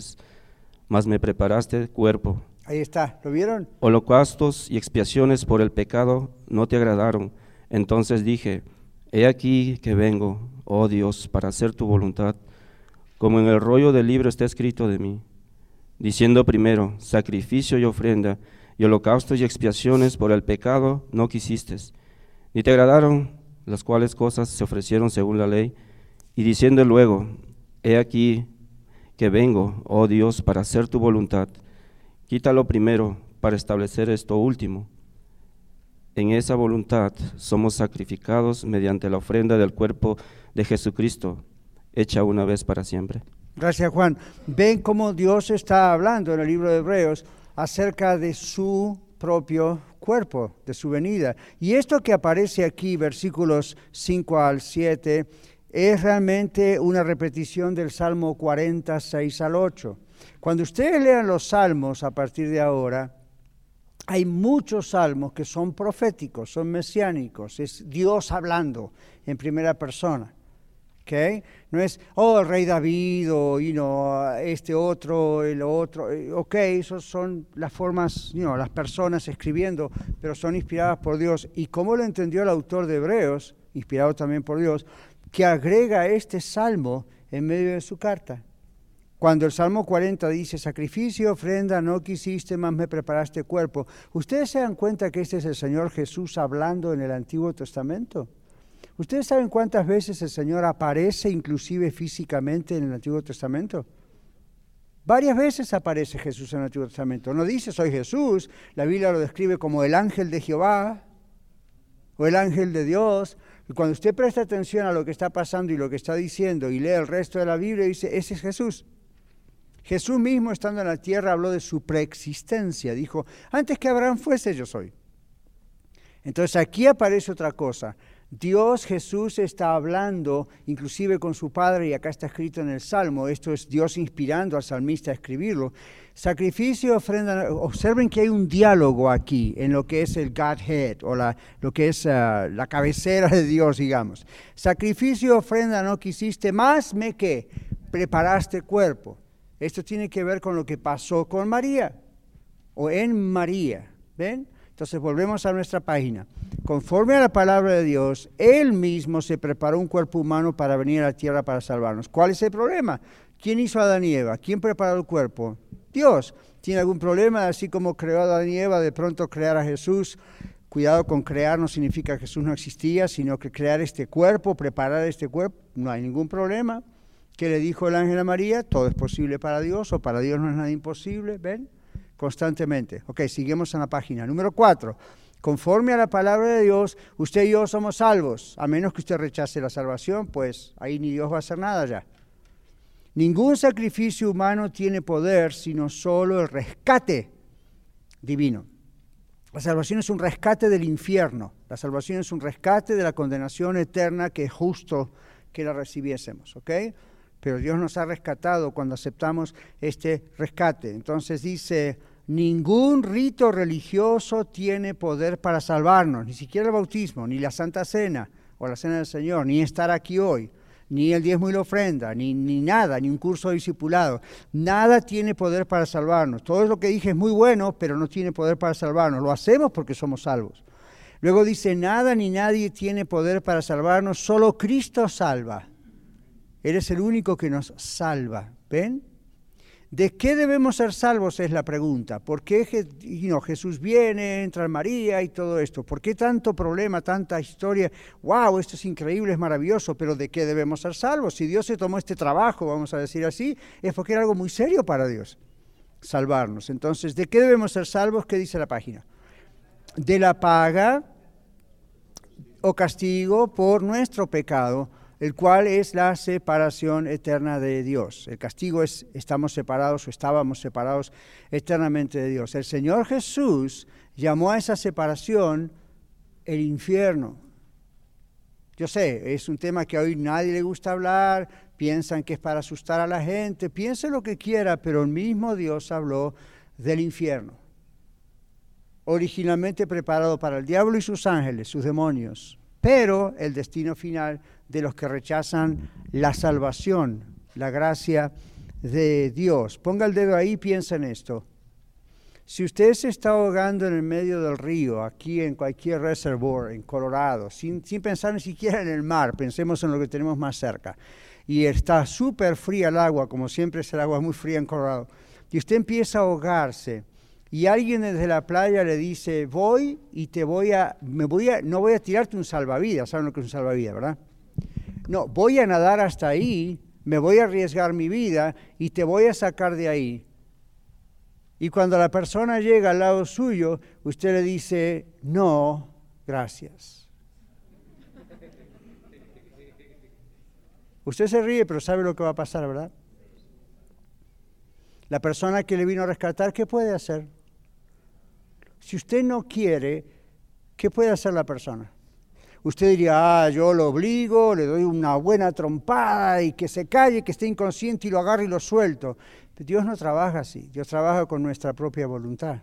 mas me preparaste cuerpo. Ahí está, ¿lo vieron? Holocaustos y expiaciones por el pecado no te agradaron. Entonces dije, he aquí que vengo, oh Dios, para hacer tu voluntad, como en el rollo del libro está escrito de mí, diciendo primero, sacrificio y ofrenda, y holocaustos y expiaciones por el pecado no quisiste, ni te agradaron las cuales cosas se ofrecieron según la ley, y diciendo luego, he aquí que vengo, oh Dios, para hacer tu voluntad, quítalo primero para establecer esto último. En esa voluntad somos sacrificados mediante la ofrenda del cuerpo de Jesucristo, hecha una vez para siempre. Gracias Juan. Ven cómo Dios está hablando en el libro de Hebreos acerca de su propio cuerpo, de su venida. Y esto que aparece aquí, versículos 5 al 7, es realmente una repetición del Salmo 46 al 8. Cuando ustedes lean los salmos a partir de ahora, hay muchos salmos que son proféticos, son mesiánicos, es Dios hablando en primera persona. ¿Okay? No es, oh, el rey David o este otro, el otro. Eh, ok, esas son las formas, las personas escribiendo, pero son inspiradas por Dios. Y como lo entendió el autor de Hebreos, inspirado también por Dios, que agrega este salmo en medio de su carta. Cuando el Salmo 40 dice, sacrificio, ofrenda, no quisiste, más me preparaste cuerpo. ¿Ustedes se dan cuenta que este es el Señor Jesús hablando en el Antiguo Testamento? ¿Ustedes saben cuántas veces el Señor aparece inclusive físicamente en el Antiguo Testamento? Varias veces aparece Jesús en el Antiguo Testamento. No dice soy Jesús, la Biblia lo describe como el ángel de Jehová o el ángel de Dios. Y cuando usted presta atención a lo que está pasando y lo que está diciendo y lee el resto de la Biblia, dice, ese es Jesús. Jesús mismo estando en la tierra habló de su preexistencia. Dijo, antes que Abraham fuese, yo soy. Entonces aquí aparece otra cosa. Dios Jesús está hablando inclusive con su Padre, y acá está escrito en el Salmo, esto es Dios inspirando al salmista a escribirlo. Sacrificio, ofrenda, observen que hay un diálogo aquí en lo que es el Godhead, o lo que es ah, la cabecera de Dios, digamos. Sacrificio, ofrenda no quisiste, más me que preparaste cuerpo. Esto tiene que ver con lo que pasó con María o en María. ¿Ven? Entonces volvemos a nuestra página. Conforme a la palabra de Dios, Él mismo se preparó un cuerpo humano para venir a la tierra para salvarnos. ¿Cuál es el problema? ¿Quién hizo a Adán y Eva? ¿Quién preparó el cuerpo? Dios. ¿Tiene algún problema? Así como creó a Adán y Eva, de pronto crear a Jesús. Cuidado con crear no significa que Jesús no existía, sino que crear este cuerpo, preparar este cuerpo, no hay ningún problema. ¿Qué le dijo el ángel a María? Todo es posible para Dios o para Dios no es nada imposible, ¿ven? Constantemente. Ok, seguimos en la página. Número cuatro. Conforme a la palabra de Dios, usted y yo somos salvos. A menos que usted rechace la salvación, pues ahí ni Dios va a hacer nada ya. Ningún sacrificio humano tiene poder, sino solo el rescate divino. La salvación es un rescate del infierno. La salvación es un rescate de la condenación eterna que es justo que la recibiésemos, ¿ok? Pero Dios nos ha rescatado cuando aceptamos este rescate. Entonces dice, ningún rito religioso tiene poder para salvarnos, ni siquiera el bautismo, ni la Santa Cena o la Cena del Señor, ni estar aquí hoy ni el diezmo y la ofrenda, ni, ni nada, ni un curso discipulado. Nada tiene poder para salvarnos. Todo lo que dije es muy bueno, pero no tiene poder para salvarnos. Lo hacemos porque somos salvos. Luego dice, nada ni nadie tiene poder para salvarnos, solo Cristo salva. Eres el único que nos salva. ¿Ven? ¿De qué debemos ser salvos? Es la pregunta. ¿Por qué Jesús viene, entra María y todo esto? ¿Por qué tanto problema, tanta historia? ¡Wow! Esto es increíble, es maravilloso, pero ¿de qué debemos ser salvos? Si Dios se tomó este trabajo, vamos a decir así, es porque era algo muy serio para Dios, salvarnos. Entonces, ¿de qué debemos ser salvos? ¿Qué dice la página? De la paga o castigo por nuestro pecado el cual es la separación eterna de Dios. El castigo es estamos separados o estábamos separados eternamente de Dios. El Señor Jesús llamó a esa separación el infierno. Yo sé, es un tema que hoy nadie le gusta hablar, piensan que es para asustar a la gente, piense lo que quiera, pero el mismo Dios habló del infierno. Originalmente preparado para el diablo y sus ángeles, sus demonios, pero el destino final de los que rechazan la salvación, la gracia de Dios. Ponga el dedo ahí y piensa en esto. Si usted se está ahogando en el medio del río, aquí en cualquier reservoir, en Colorado, sin, sin pensar ni siquiera en el mar, pensemos en lo que tenemos más cerca, y está súper fría el agua, como siempre es el agua muy fría en Colorado, y usted empieza a ahogarse, y alguien desde la playa le dice, voy y te voy a, me voy a, no voy a tirarte un salvavidas, ¿saben lo que es un salvavidas, verdad? No, voy a nadar hasta ahí, me voy a arriesgar mi vida y te voy a sacar de ahí. Y cuando la persona llega al lado suyo, usted le dice, no, gracias. Usted se ríe, pero sabe lo que va a pasar, ¿verdad? La persona que le vino a rescatar, ¿qué puede hacer? Si usted no quiere, ¿qué puede hacer la persona? Usted diría, ah, yo lo obligo, le doy una buena trompada y que se calle, que esté inconsciente y lo agarro y lo suelto. Pero Dios no trabaja así, Dios trabaja con nuestra propia voluntad.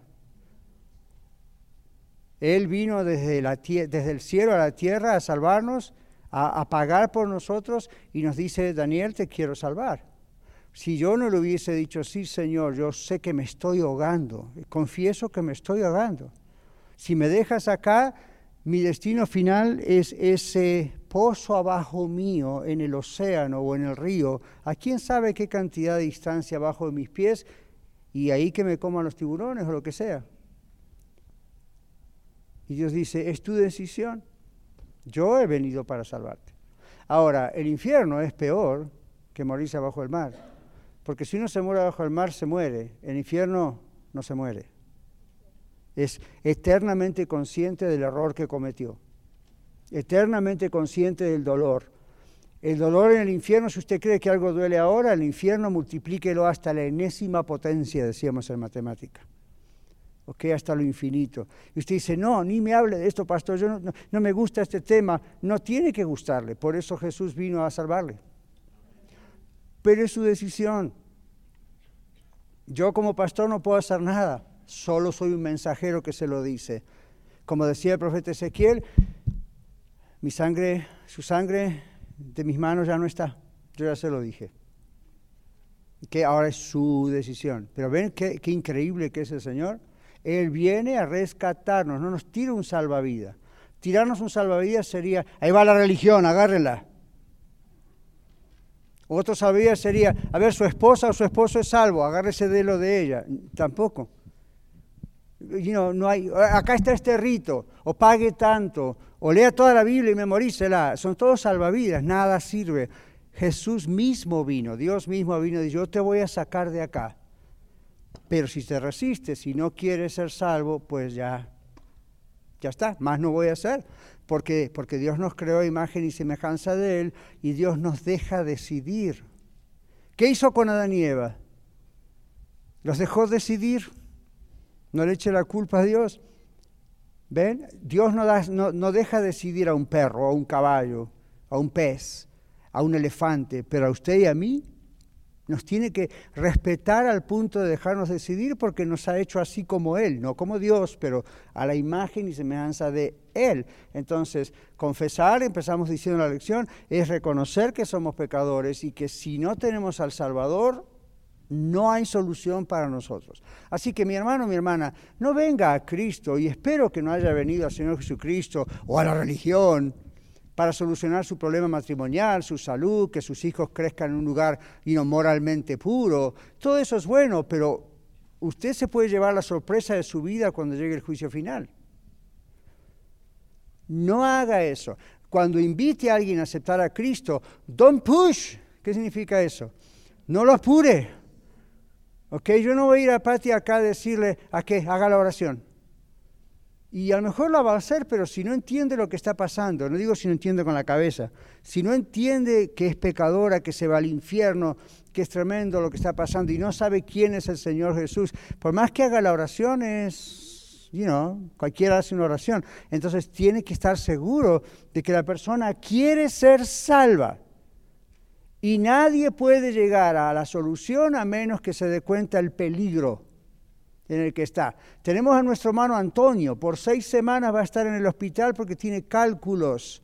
Él vino desde, la, desde el cielo a la tierra a salvarnos, a, a pagar por nosotros y nos dice, Daniel, te quiero salvar. Si yo no le hubiese dicho, sí, Señor, yo sé que me estoy ahogando, confieso que me estoy ahogando. Si me dejas acá, mi destino final es ese pozo abajo mío en el océano o en el río, a quién sabe qué cantidad de distancia abajo de mis pies y ahí que me coman los tiburones o lo que sea. Y Dios dice, es tu decisión, yo he venido para salvarte. Ahora, el infierno es peor que morirse abajo del mar, porque si uno se muere abajo del mar, se muere, el infierno no se muere es eternamente consciente del error que cometió, eternamente consciente del dolor. El dolor en el infierno, si usted cree que algo duele ahora, el infierno multiplíquelo hasta la enésima potencia, decíamos en matemática. ¿ok? Hasta lo infinito. Y usted dice, no, ni me hable de esto, pastor, yo no, me gusta este tema. No tiene que gustarle, por eso Jesús vino a salvarle. Pero es su decisión. Yo como pastor no puedo hacer nada solo soy un mensajero que se lo dice. Como decía el profeta Ezequiel, mi sangre, su sangre de mis manos ya no está. Yo ya se lo dije. Que ahora es su decisión. Pero ven qué, increíble que es el Señor. Él viene a rescatarnos, no nos tira un salvavidas. Tirarnos un salvavidas sería, ahí va la religión, agárrenla. Otro salvavidas sería, a ver, su esposa o su esposo es salvo, agárrese de lo de ella. Tampoco no hay, acá está este rito, o pague tanto, o lea toda la Biblia y memorícela. Son todos salvavidas, nada sirve. Jesús mismo vino, Dios mismo vino y dijo, yo te voy a sacar de acá. Pero si te resistes, si no quieres ser salvo, pues ya, ya está, más no voy a hacer. Porque, porque Dios nos creó imagen y semejanza de Él y Dios nos deja decidir. ¿Qué hizo con Adán y Eva? Los dejó decidir no le eche la culpa a Dios. ¿Ven? Dios no, da, no, no deja decidir a un perro, a un caballo, a un pez, a un elefante, pero a usted y a mí nos tiene que respetar al punto de dejarnos decidir porque nos ha hecho así como Él, no como Dios, pero a la imagen y semejanza de Él. Entonces, confesar, empezamos diciendo la lección, es reconocer que somos pecadores y que si no tenemos al Salvador, no hay solución para nosotros. Así que mi hermano, mi hermana, no venga a Cristo y espero que no haya venido al Señor Jesucristo o a la religión para solucionar su problema matrimonial, su salud, que sus hijos crezcan en un lugar moralmente puro. Todo eso es bueno, pero usted se puede llevar la sorpresa de su vida cuando llegue el juicio final. No haga eso. Cuando invite a alguien a aceptar a Cristo, don't push. ¿Qué significa eso? No lo apure. ¿Ok? Yo no voy a ir a Pati acá a decirle a que haga la oración. Y a lo mejor la va a hacer, pero si no entiende lo que está pasando, no digo si no entiende con la cabeza, si no entiende que es pecadora, que se va al infierno, que es tremendo lo que está pasando y no sabe quién es el Señor Jesús, por más que haga la oración es, you know, cualquiera hace una oración. Entonces tiene que estar seguro de que la persona quiere ser salva. Y nadie puede llegar a la solución a menos que se dé cuenta el peligro en el que está. Tenemos a nuestro hermano Antonio, por seis semanas va a estar en el hospital porque tiene cálculos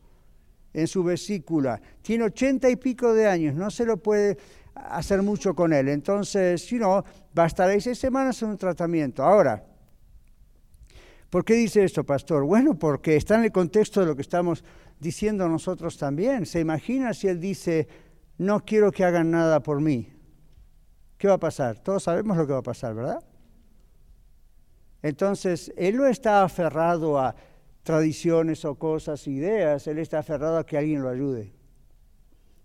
en su vesícula. Tiene ochenta y pico de años, no se lo puede hacer mucho con él. Entonces, si no, va a estar ahí seis semanas en un tratamiento. Ahora, ¿por qué dice esto, pastor? Bueno, porque está en el contexto de lo que estamos diciendo nosotros también. ¿Se imagina si él dice, no quiero que hagan nada por mí? ¿Qué va a pasar? Todos sabemos lo que va a pasar, ¿verdad? Entonces, él no está aferrado a tradiciones o cosas, ideas, él está aferrado a que alguien lo ayude.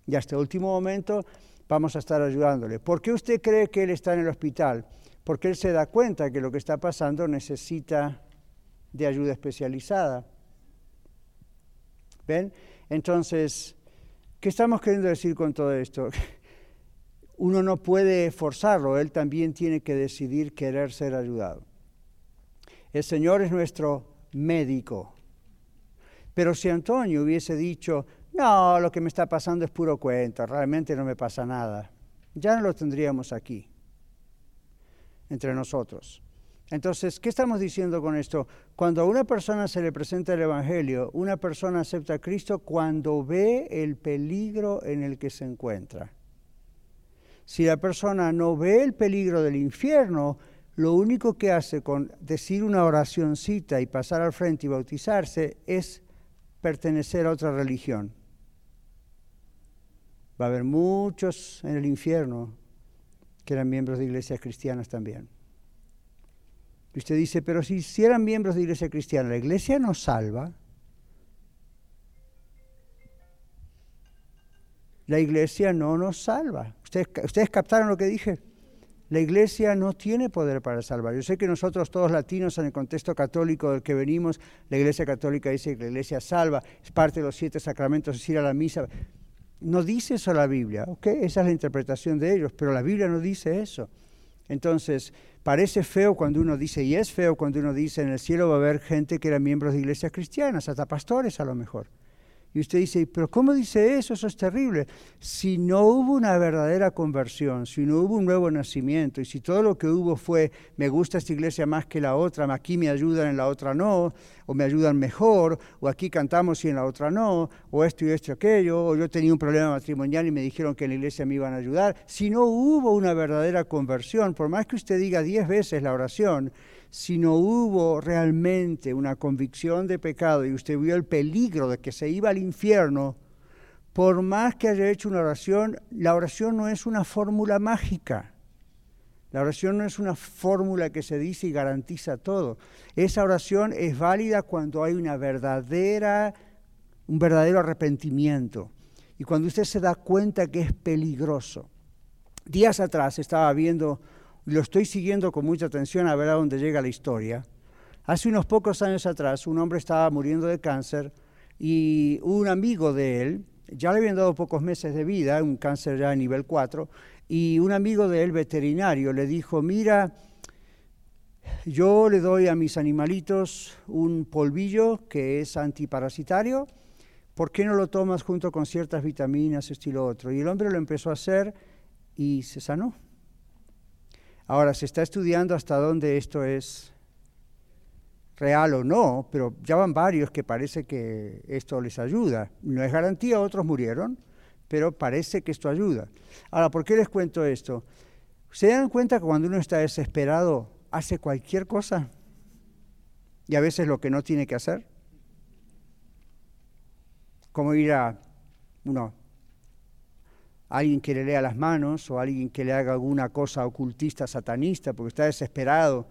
Y hasta el último momento vamos a estar ayudándole. ¿Por qué usted cree que él está en el hospital? Porque él se da cuenta que lo que está pasando necesita de ayuda especializada. ¿Ven? Entonces, ¿qué estamos queriendo decir con todo esto? <laughs> Uno no puede forzarlo, él también tiene que decidir querer ser ayudado. El Señor es nuestro médico. Pero si Antonio hubiese dicho, no, lo que me está pasando es puro cuento, realmente no me pasa nada, ya no lo tendríamos aquí, entre nosotros. Entonces, ¿qué estamos diciendo con esto? Cuando a una persona se le presenta el Evangelio, una persona acepta a Cristo cuando ve el peligro en el que se encuentra. Si la persona no ve el peligro del infierno, lo único que hace con decir una oracióncita y pasar al frente y bautizarse es pertenecer a otra religión. Va a haber muchos en el infierno que eran miembros de iglesias cristianas también. Y usted dice, pero si, si eran miembros de iglesia cristiana, ¿la iglesia nos salva? La iglesia no nos salva. ¿Ustedes, ¿Ustedes captaron lo que dije? La iglesia no tiene poder para salvar. Yo sé que nosotros todos latinos en el contexto católico del que venimos, la iglesia católica dice que la iglesia salva, es parte de los siete sacramentos, es ir a la misa. No dice eso la Biblia, ¿ok? Esa es la interpretación de ellos, pero la Biblia no dice eso. Entonces, parece feo cuando uno dice, y es feo cuando uno dice, en el cielo va a haber gente que era miembros de iglesias cristianas, hasta pastores a lo mejor. Y usted dice, pero ¿cómo dice eso? Eso es terrible. Si no hubo una verdadera conversión, si no hubo un nuevo nacimiento, y si todo lo que hubo fue, me gusta esta iglesia más que la otra, aquí me ayudan, en la otra no, o me ayudan mejor, o aquí cantamos y en la otra no, o esto y esto y aquello, o yo tenía un problema matrimonial y me dijeron que en la iglesia me iban a ayudar. Si no hubo una verdadera conversión, por más que usted diga diez veces la oración, si no hubo realmente una convicción de pecado y usted vio el peligro de que se iba al infierno, por más que haya hecho una oración, la oración no es una fórmula mágica. La oración no es una fórmula que se dice y garantiza todo. Esa oración es válida cuando hay una verdadera, un verdadero arrepentimiento. Y cuando usted se da cuenta que es peligroso. Días atrás estaba viendo lo estoy siguiendo con mucha atención a ver a dónde llega la historia. Hace unos pocos años atrás, un hombre estaba muriendo de cáncer y un amigo de él, ya le habían dado pocos meses de vida, un cáncer ya a nivel 4, y un amigo de él, veterinario, le dijo, mira, yo le doy a mis animalitos un polvillo que es antiparasitario, ¿por qué no lo tomas junto con ciertas vitaminas, estilo otro? Y el hombre lo empezó a hacer y se sanó. Ahora, se está estudiando hasta dónde esto es real o no, pero ya van varios que parece que esto les ayuda. No es garantía, otros murieron, pero parece que esto ayuda. Ahora, ¿por qué les cuento esto? ¿Se dan cuenta que cuando uno está desesperado hace cualquier cosa? Y a veces lo que no tiene que hacer. Como ir a uno, alguien que le lea las manos o alguien que le haga alguna cosa ocultista, satanista, porque está desesperado.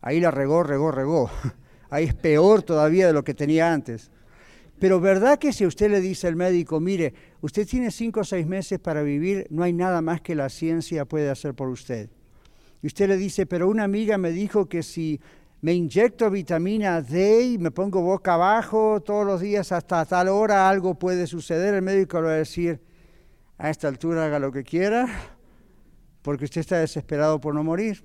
Ahí la regó, regó, regó. <laughs> Ahí es peor todavía de lo que tenía antes. Pero ¿verdad que si usted le dice al médico, mire, usted tiene cinco o seis meses para vivir, no hay nada más que la ciencia puede hacer por usted? Y usted le dice, pero una amiga me dijo que si me inyecto vitamina D y me pongo boca abajo todos los días hasta tal hora algo puede suceder, el médico le va a decir, a esta altura haga lo que quiera, porque usted está desesperado por no morir.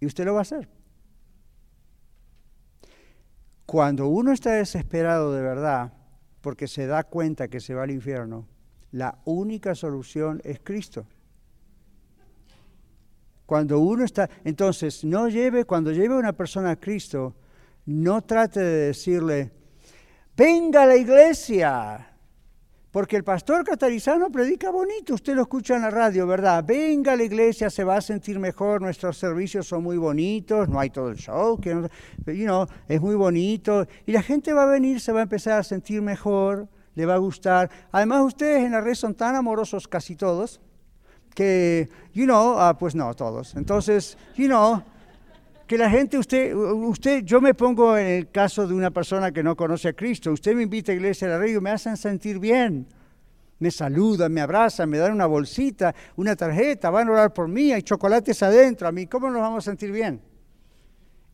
Y usted lo va a hacer. Cuando uno está desesperado de verdad, porque se da cuenta que se va al infierno, la única solución es Cristo. Cuando uno está, entonces, no lleve, cuando lleve a una persona a Cristo, no trate de decirle, venga a la iglesia, porque el pastor catarizano predica bonito, usted lo escucha en la radio, ¿verdad? Venga a la iglesia, se va a sentir mejor, nuestros servicios son muy bonitos, no hay todo el show, que, you es muy bonito. Y la gente va a venir, se va a empezar a sentir mejor, le va a gustar. Además, ustedes en la red son tan amorosos casi todos, que, you know, ah, pues no, todos. Entonces, you know, que la gente, usted, usted, yo me pongo en el caso de una persona que no conoce a Cristo, usted me invita a iglesia de la radio, me hacen sentir bien, me saludan, me abrazan, me dan una bolsita, una tarjeta, van a orar por mí, hay chocolates adentro, a mí, ¿cómo nos vamos a sentir bien?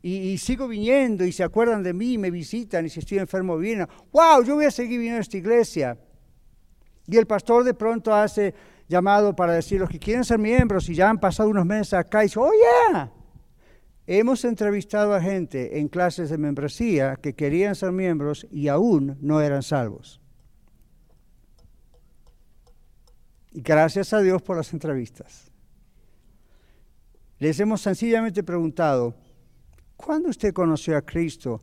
Y, sigo viniendo y se acuerdan de mí, me visitan y si estoy enfermo vienen, wow, yo voy a seguir viniendo a esta iglesia. Y el pastor de pronto hace llamado para decir los que quieren ser miembros y ya han pasado unos meses acá y dice, oh yeah, Hemos entrevistado a gente en clases de membresía que querían ser miembros y aún no eran salvos. Y gracias a Dios por las entrevistas. Les hemos sencillamente preguntado, ¿cuándo usted conoció a Cristo?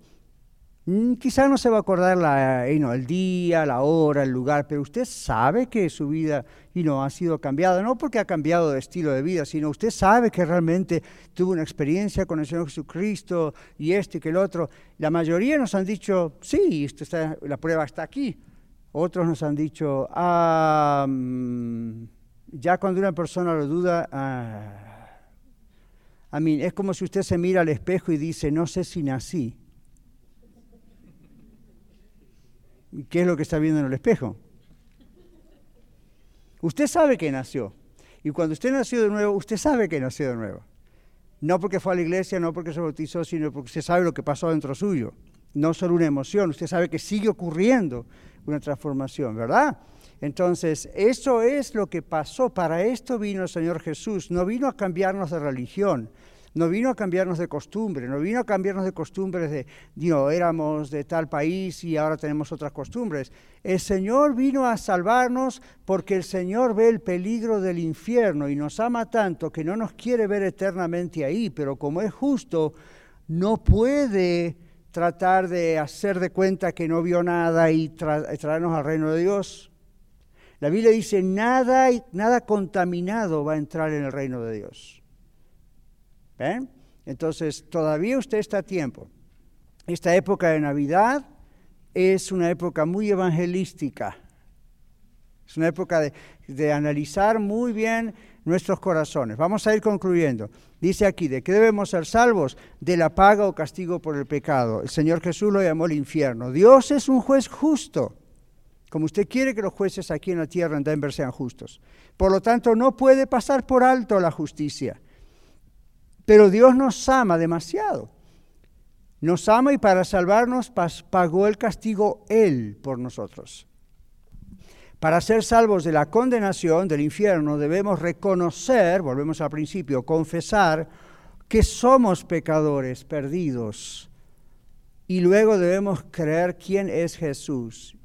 Mm, quizá no se va a acordar la, el día, la hora, el lugar, pero usted sabe que su vida ha sido cambiada, no porque ha cambiado de estilo de vida, sino usted sabe que realmente tuvo una experiencia con el Señor Jesucristo y este y que el otro. La mayoría nos han dicho, sí, está, la prueba está aquí. Otros nos han dicho, ah, mm, ya cuando una persona lo duda, ah, a mí, es como si usted se mira al espejo y dice, no sé si nací. ¿Qué es lo que está viendo en el espejo? Usted sabe que nació. Y cuando usted nació de nuevo, usted sabe que nació de nuevo. No porque fue a la iglesia, no porque se bautizó, sino porque usted sabe lo que pasó dentro suyo. No solo una emoción, usted sabe que sigue ocurriendo una transformación, ¿verdad? Entonces, eso es lo que pasó. Para esto vino el Señor Jesús. No vino a cambiarnos de religión, no vino a cambiarnos de costumbre, no vino a cambiarnos de costumbres de, dios éramos de tal país y ahora tenemos otras costumbres. El Señor vino a salvarnos porque el Señor ve el peligro del infierno y nos ama tanto que no nos quiere ver eternamente ahí, pero como es justo, no puede tratar de hacer de cuenta que no vio nada y traernos al reino de Dios. La Biblia dice, nada, nada contaminado va a entrar en el reino de Dios. Entonces, todavía usted está a tiempo. Esta época de Navidad es una época muy evangelística. Es una época de, de, analizar muy bien nuestros corazones. Vamos a ir concluyendo. Dice aquí, ¿de qué debemos ser salvos? De la paga o castigo por el pecado. El Señor Jesús lo llamó el infierno. Dios es un juez justo, como usted quiere que los jueces aquí en la tierra en Denver sean justos. Por lo tanto, no puede pasar por alto la justicia. Pero Dios nos ama demasiado. Nos ama y para salvarnos pagó el castigo Él por nosotros. Para ser salvos de la condenación del infierno debemos reconocer, volvemos al principio, confesar que somos pecadores perdidos y luego debemos creer quién es Jesús.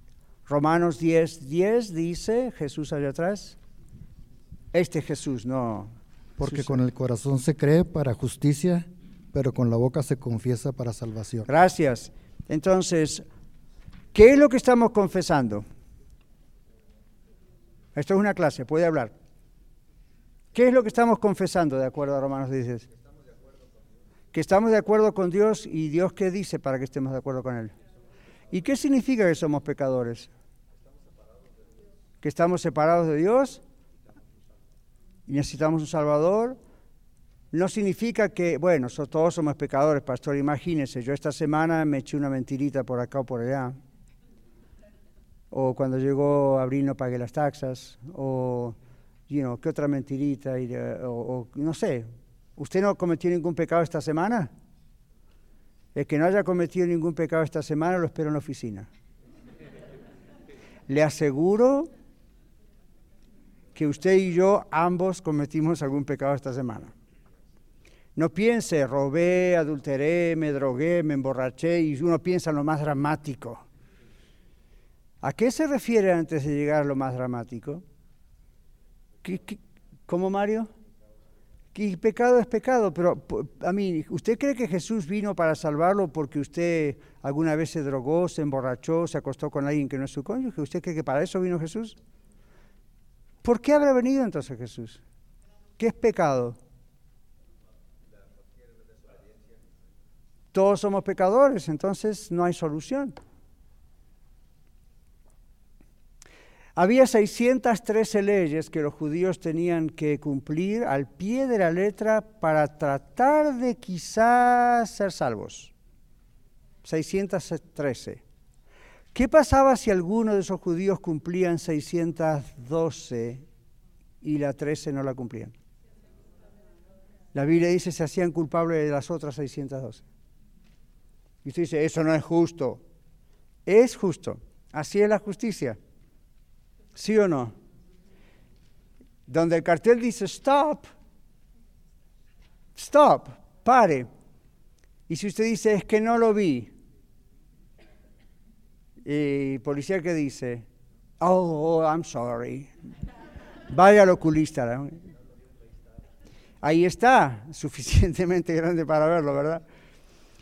Romanos 10, 10 dice, Jesús allá atrás, este Jesús, no. Porque con el corazón se cree para justicia, pero con la boca se confiesa para salvación. Gracias. Entonces, ¿qué es lo que estamos confesando? Esto es una clase, puede hablar. ¿Qué es lo que estamos confesando de acuerdo a Romanos 10? Que estamos de acuerdo con Dios y Dios qué dice para que estemos de acuerdo con Él. ¿Y qué significa que somos pecadores? Que estamos separados de Dios y necesitamos un Salvador. No significa que, bueno, todos somos pecadores, pastor. Imagínese, yo esta semana me eché una mentirita por acá o por allá. O cuando llegó abril no pagué las taxas. O, you know, ¿qué otra mentirita? Y, o, no sé, ¿usted no cometió ningún pecado esta semana? El que no haya cometido ningún pecado esta semana lo espero en la oficina. Le aseguro que usted y yo ambos cometimos algún pecado esta semana. No piense, robé, adulteré, me drogué, me emborraché y uno piensa en lo más dramático. ¿A qué se refiere antes de llegar a lo más dramático? cómo Mario? Que pecado es pecado, pero a mí, ¿usted cree que Jesús vino para salvarlo porque usted alguna vez se drogó, se emborrachó, se acostó con alguien que no es su cónyuge? ¿Usted cree que para eso vino Jesús? ¿Por qué habrá venido entonces Jesús? ¿Qué es pecado? Todos somos pecadores, entonces no hay solución. Había 613 leyes que los judíos tenían que cumplir al pie de la letra para tratar de quizás ser salvos. 613. ¿Qué pasaba si alguno de esos judíos cumplían 612 y la 13 no la cumplían? La Biblia dice se hacían culpables de las otras 612. Y usted dice, eso no es justo. Es justo. Así es la justicia. ¿Sí o no? Donde el cartel dice stop, stop, pare. Y si usted dice es que no lo vi, y policía que dice, oh, oh, I'm sorry, vaya al oculista. Ahí está, <laughs> suficientemente grande para verlo, ¿verdad?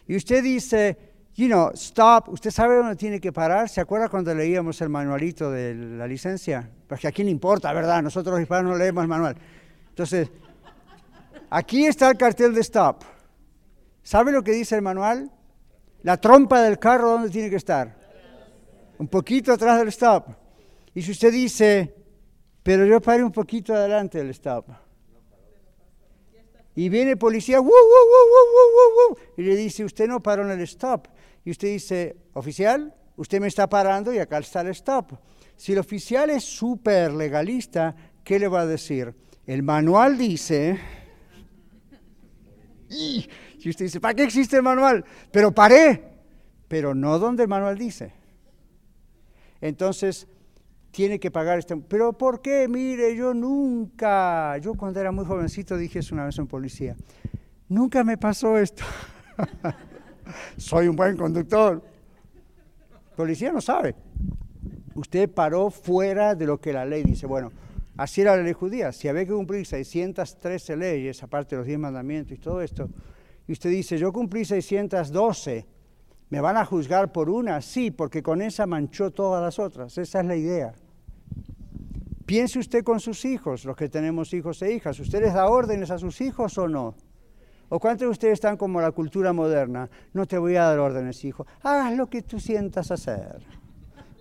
Y usted dice, you know, stop, ¿usted sabe dónde tiene que parar? ¿Se acuerda cuando leíamos el manualito de la licencia? Porque aquí no importa, ¿verdad? Nosotros los hispanos no leemos el manual. Entonces, aquí está el cartel de stop. ¿Sabe lo que dice el manual? La trompa del carro, ¿dónde tiene que estar? Un poquito atrás del stop. Y si usted dice, pero yo paré un poquito adelante del stop. Y viene el policía, y le dice, usted no paró en el stop y usted dice, oficial, usted me está parando y acá está el stop. Si el oficial es súper legalista, ¿qué le va a decir? El manual dice... <laughs> Y, usted dice, ¿para qué existe el manual? Pero paré, pero no donde el manual dice. Entonces, tiene que pagar este... Pero ¿por qué? Mire, yo nunca, yo cuando era muy jovencito dije eso una vez en policía, nunca me pasó esto. <laughs> soy un buen conductor. policía no sabe. Usted paró fuera de lo que la ley dice. Bueno, así era la ley judía. Si había que cumplir 613 leyes, aparte de los 10 mandamientos y todo esto, y usted dice, yo cumplí 612, ¿me van a juzgar por una? Sí, porque con esa manchó todas las otras. Esa es la idea. Piense usted con sus hijos, los que tenemos hijos e hijas. ¿Usted les da órdenes a sus hijos o no? ¿O cuántos de ustedes están como la cultura moderna? No te voy a dar órdenes, hijo. Haz lo que tú sientas hacer.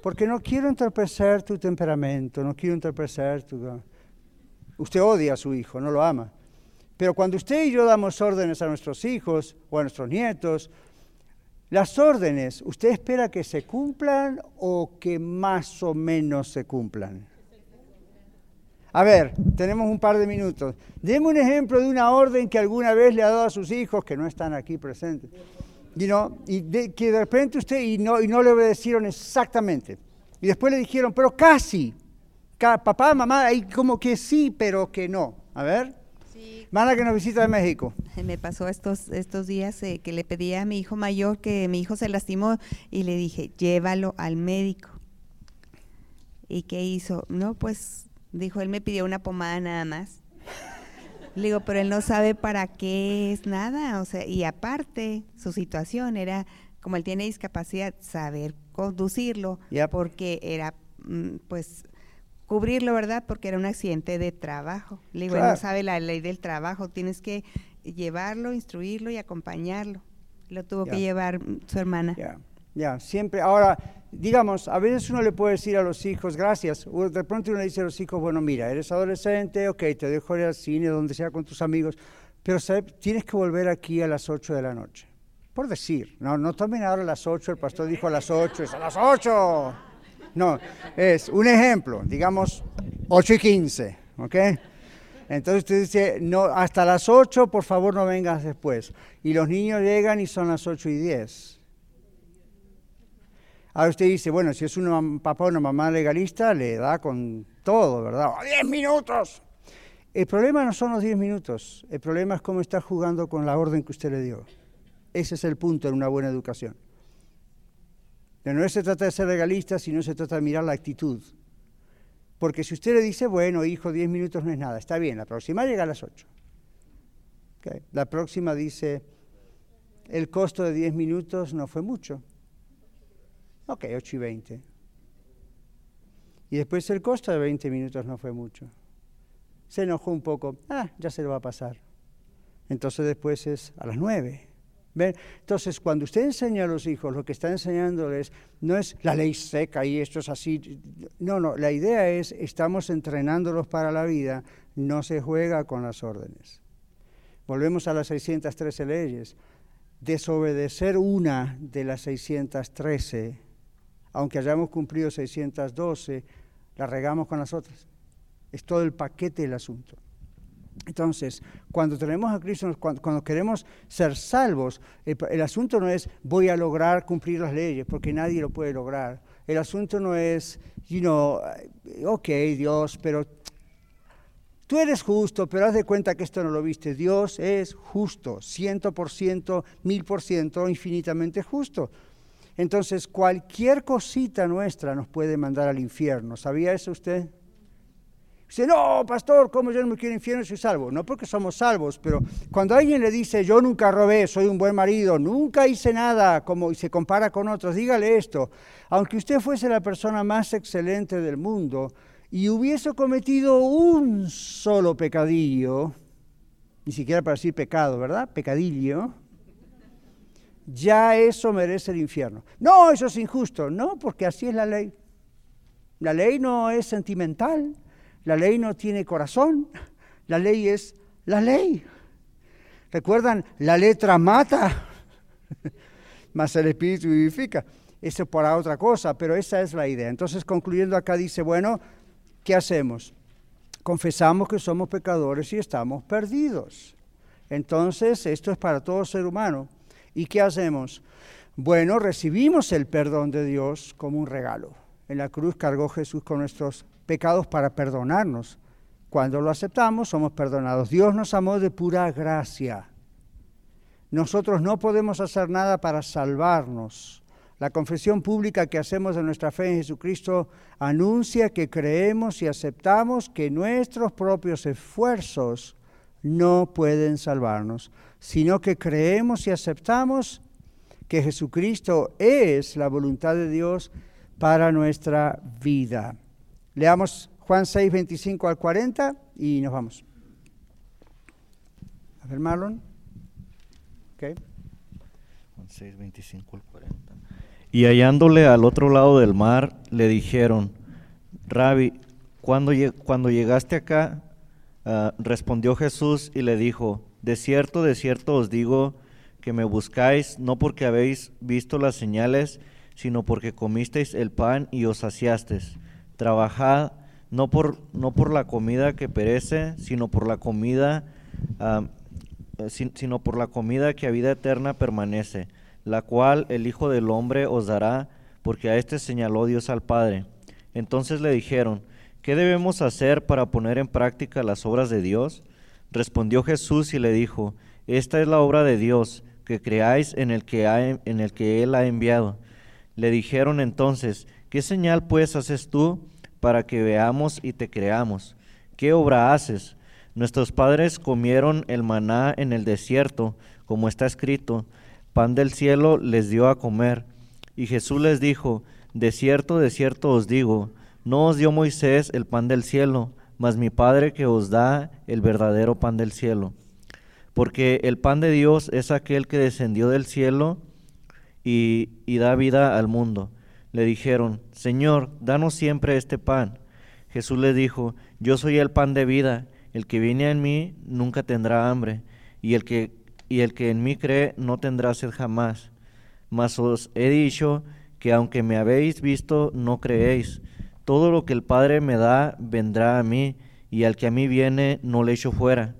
Porque no quiero entorpecer tu temperamento, no quiero entorpecer tu... Usted odia a su hijo, no lo ama. Pero cuando usted y yo damos órdenes a nuestros hijos o a nuestros nietos, las órdenes, ¿usted espera que se cumplan o que más o menos se cumplan? A ver, tenemos un par de minutos. Deme un ejemplo de una orden que alguna vez le ha dado a sus hijos que no están aquí presentes. y que de repente usted, y no, y no le obedecieron exactamente. Y después le dijeron, pero casi. Papá, mamá, ahí como que sí, pero que no. A ver. Sí, Hermana que nos visita de México. <laughs> me pasó estos, estos días eh, que le pedí a mi hijo mayor que mi hijo se lastimó y le dije, llévalo al médico. ¿Y qué hizo? No, pues dijo, él me pidió una pomada nada más. <laughs> Le digo, pero él no sabe para qué es nada, o sea, y aparte su situación era, como él tiene discapacidad, saber conducirlo, Yep. porque era, mm, pues, cubrirlo, ¿verdad? Porque era un accidente de trabajo. Le digo, él Claro. no sabe la ley del trabajo, tienes que llevarlo, instruirlo y acompañarlo. Lo tuvo Ya. que llevar su hermana. Ya, ya, siempre. Ahora, digamos, a veces uno le puede decir a los hijos, gracias. O de pronto uno le dice a los hijos, bueno, mira, eres adolescente, ok, te dejo ir al cine, donde sea con tus amigos, pero ¿sabe? tienes que volver aquí a las 8 de la noche. Por decir, no, no tomen ahora a las 8, el pastor dijo a las 8, es a las 8. No, es un ejemplo, digamos 8 y 15, ¿ok? Entonces usted dice, no, hasta las 8, por favor no vengas después. Y los niños llegan y son las 8 y 10. Ahora usted dice, bueno, si es un papá o una mamá legalista, le da con todo, ¿verdad? ¡Oh, ¡10 minutos! El problema no son los 10 minutos, el problema es cómo está jugando con la orden que usted le dio. Ese es el punto en una buena educación. No se trata de ser legalista, sino se trata de mirar la actitud. Porque si usted le dice, bueno, hijo, 10 minutos no es nada, está bien, la próxima llega a las 8. Ok, La próxima dice, el costo de 10 minutos no fue mucho. Ok, 8 y 20. Y después el costo de 20 minutos no fue mucho. Se enojó un poco, ah, ya se lo va a pasar. Entonces después es a las 9. Entonces, cuando usted enseña a los hijos, lo que está enseñándoles no es la ley seca y esto es así. No, no, la idea es, estamos entrenándolos para la vida, no se juega con las órdenes. Volvemos a las 613 leyes. Desobedecer una de las 613, aunque hayamos cumplido 612, la regamos con las otras. Es todo el paquete del asunto. Entonces, cuando tenemos a Cristo, cuando, queremos ser salvos, el, asunto no es voy a lograr cumplir las leyes, porque nadie lo puede lograr. El asunto no es, you know, ok, Dios, pero tú eres justo, pero haz de cuenta que esto no lo viste. Dios es justo, ciento por ciento, mil por ciento, infinitamente justo. Entonces, cualquier cosita nuestra nos puede mandar al infierno. ¿Sabía eso usted? Dice, no, pastor, ¿cómo yo no me quiero infierno? Soy salvo. No porque somos salvos, pero cuando alguien le dice, yo nunca robé, soy un buen marido, nunca hice nada, como y se compara con otros, dígale esto. Aunque usted fuese la persona más excelente del mundo y hubiese cometido un solo pecadillo, ni siquiera para decir pecado, ¿verdad? Pecadillo, ya eso merece el infierno. No, eso es injusto. No, porque así es la ley. La ley no es sentimental. La ley no tiene corazón, la ley es la ley. ¿Recuerdan? La letra mata, <laughs> mas el espíritu vivifica. Eso para otra cosa, pero esa es la idea. Entonces, concluyendo acá, dice, bueno, ¿qué hacemos? Confesamos que somos pecadores y estamos perdidos. Entonces, esto es para todo ser humano. ¿Y qué hacemos? Bueno, recibimos el perdón de Dios como un regalo. En la cruz cargó Jesús con nuestros pecados para perdonarnos. Cuando lo aceptamos, somos perdonados. Dios nos amó de pura gracia. Nosotros no podemos hacer nada para salvarnos. La confesión pública que hacemos de nuestra fe en Jesucristo anuncia que creemos y aceptamos que nuestros propios esfuerzos no pueden salvarnos, sino que creemos y aceptamos que Jesucristo es la voluntad de Dios para nuestra vida. Leamos Juan 6, 25 al 40 y nos vamos. A ver, Marlon. Okay. Juan 6, 25 al 40. Y hallándole al otro lado del mar, le dijeron, Rabbi, cuando, cuando llegaste acá, uh, respondió Jesús y le dijo, de cierto, de cierto os digo que me buscáis no porque habéis visto las señales, sino porque comisteis el pan y os saciasteis. Trabajad no por, no por la comida que perece, sino por la comida, sin, sino por la comida que a vida eterna permanece, la cual el Hijo del Hombre os dará, porque a éste señaló Dios al Padre. Entonces le dijeron, ¿qué debemos hacer para poner en práctica las obras de Dios? Respondió Jesús y le dijo, Esta es la obra de Dios, que creáis en el que, ha- en el que Él ha enviado. Le dijeron entonces, ¿qué señal pues haces tú para que veamos y te creamos? ¿Qué obra haces? Nuestros padres comieron el maná en el desierto, como está escrito, pan del cielo les dio a comer. Y Jesús les dijo, de cierto, de cierto os digo, no os dio Moisés el pan del cielo, mas mi Padre que os da el verdadero pan del cielo. Porque el pan de Dios es aquel que descendió del cielo y, da vida al mundo. Le dijeron, Señor, danos siempre este pan. Jesús les dijo, Yo soy el pan de vida, el que viene en mí nunca tendrá hambre, y el que, y el que en mí cree no tendrá sed jamás. Mas os he dicho que aunque me habéis visto, no creéis. Todo lo que el Padre me da vendrá a mí, y al que a mí viene no le echo fuera.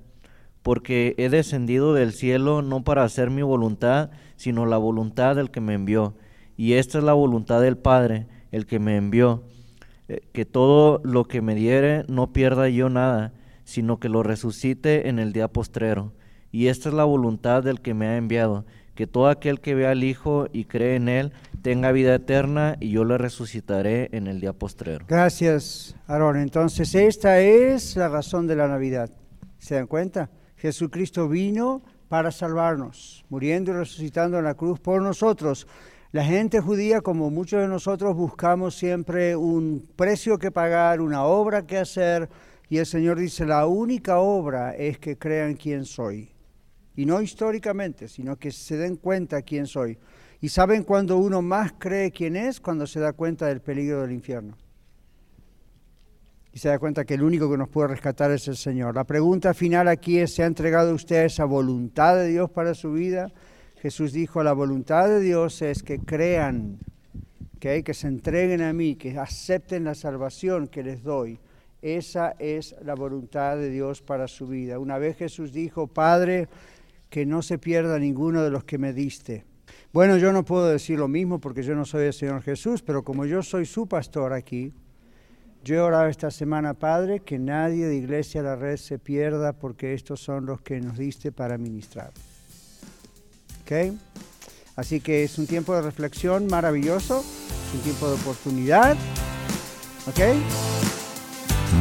Porque he descendido del cielo no para hacer mi voluntad, sino la voluntad del que me envió. Y esta es la voluntad del Padre, el que me envió, eh, que todo lo que me diere no pierda yo nada, sino que lo resucite en el día postrero. Y esta es la voluntad del que me ha enviado, que todo aquel que vea al Hijo y cree en Él tenga vida eterna, y yo le resucitaré en el día postrero. Gracias, Aarón. Entonces, esta es la razón de la Navidad. ¿Se dan cuenta? Jesucristo vino para salvarnos, muriendo y resucitando en la cruz por nosotros. La gente judía, como muchos de nosotros, buscamos siempre un precio que pagar, una obra que hacer, y el Señor dice, la única obra es que crean quién soy. Y no históricamente, sino que se den cuenta quién soy. Y saben cuando uno más cree quién es, cuando se da cuenta del peligro del infierno. Y se da cuenta que el único que nos puede rescatar es el Señor. La pregunta final aquí es, ¿se ha entregado usted a esa voluntad de Dios para su vida? Jesús dijo, la voluntad de Dios es que crean, ¿ok? que se entreguen a mí, que acepten la salvación que les doy. Esa es la voluntad de Dios para su vida. Una vez Jesús dijo, Padre, que no se pierda ninguno de los que me diste. Bueno, yo no puedo decir lo mismo porque yo no soy el Señor Jesús, pero como yo soy su pastor aquí, yo he orado esta semana, Padre, que nadie de Iglesia La Red se pierda porque estos son los que nos diste para ministrar. ¿Ok? Así que es un tiempo de reflexión maravilloso, es un tiempo de oportunidad. ¿Ok?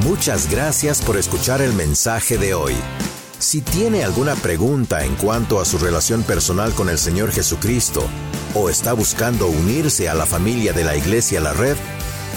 Muchas gracias por escuchar el mensaje de hoy. Si tiene alguna pregunta en cuanto a su relación personal con el Señor Jesucristo o está buscando unirse a la familia de la Iglesia La Red,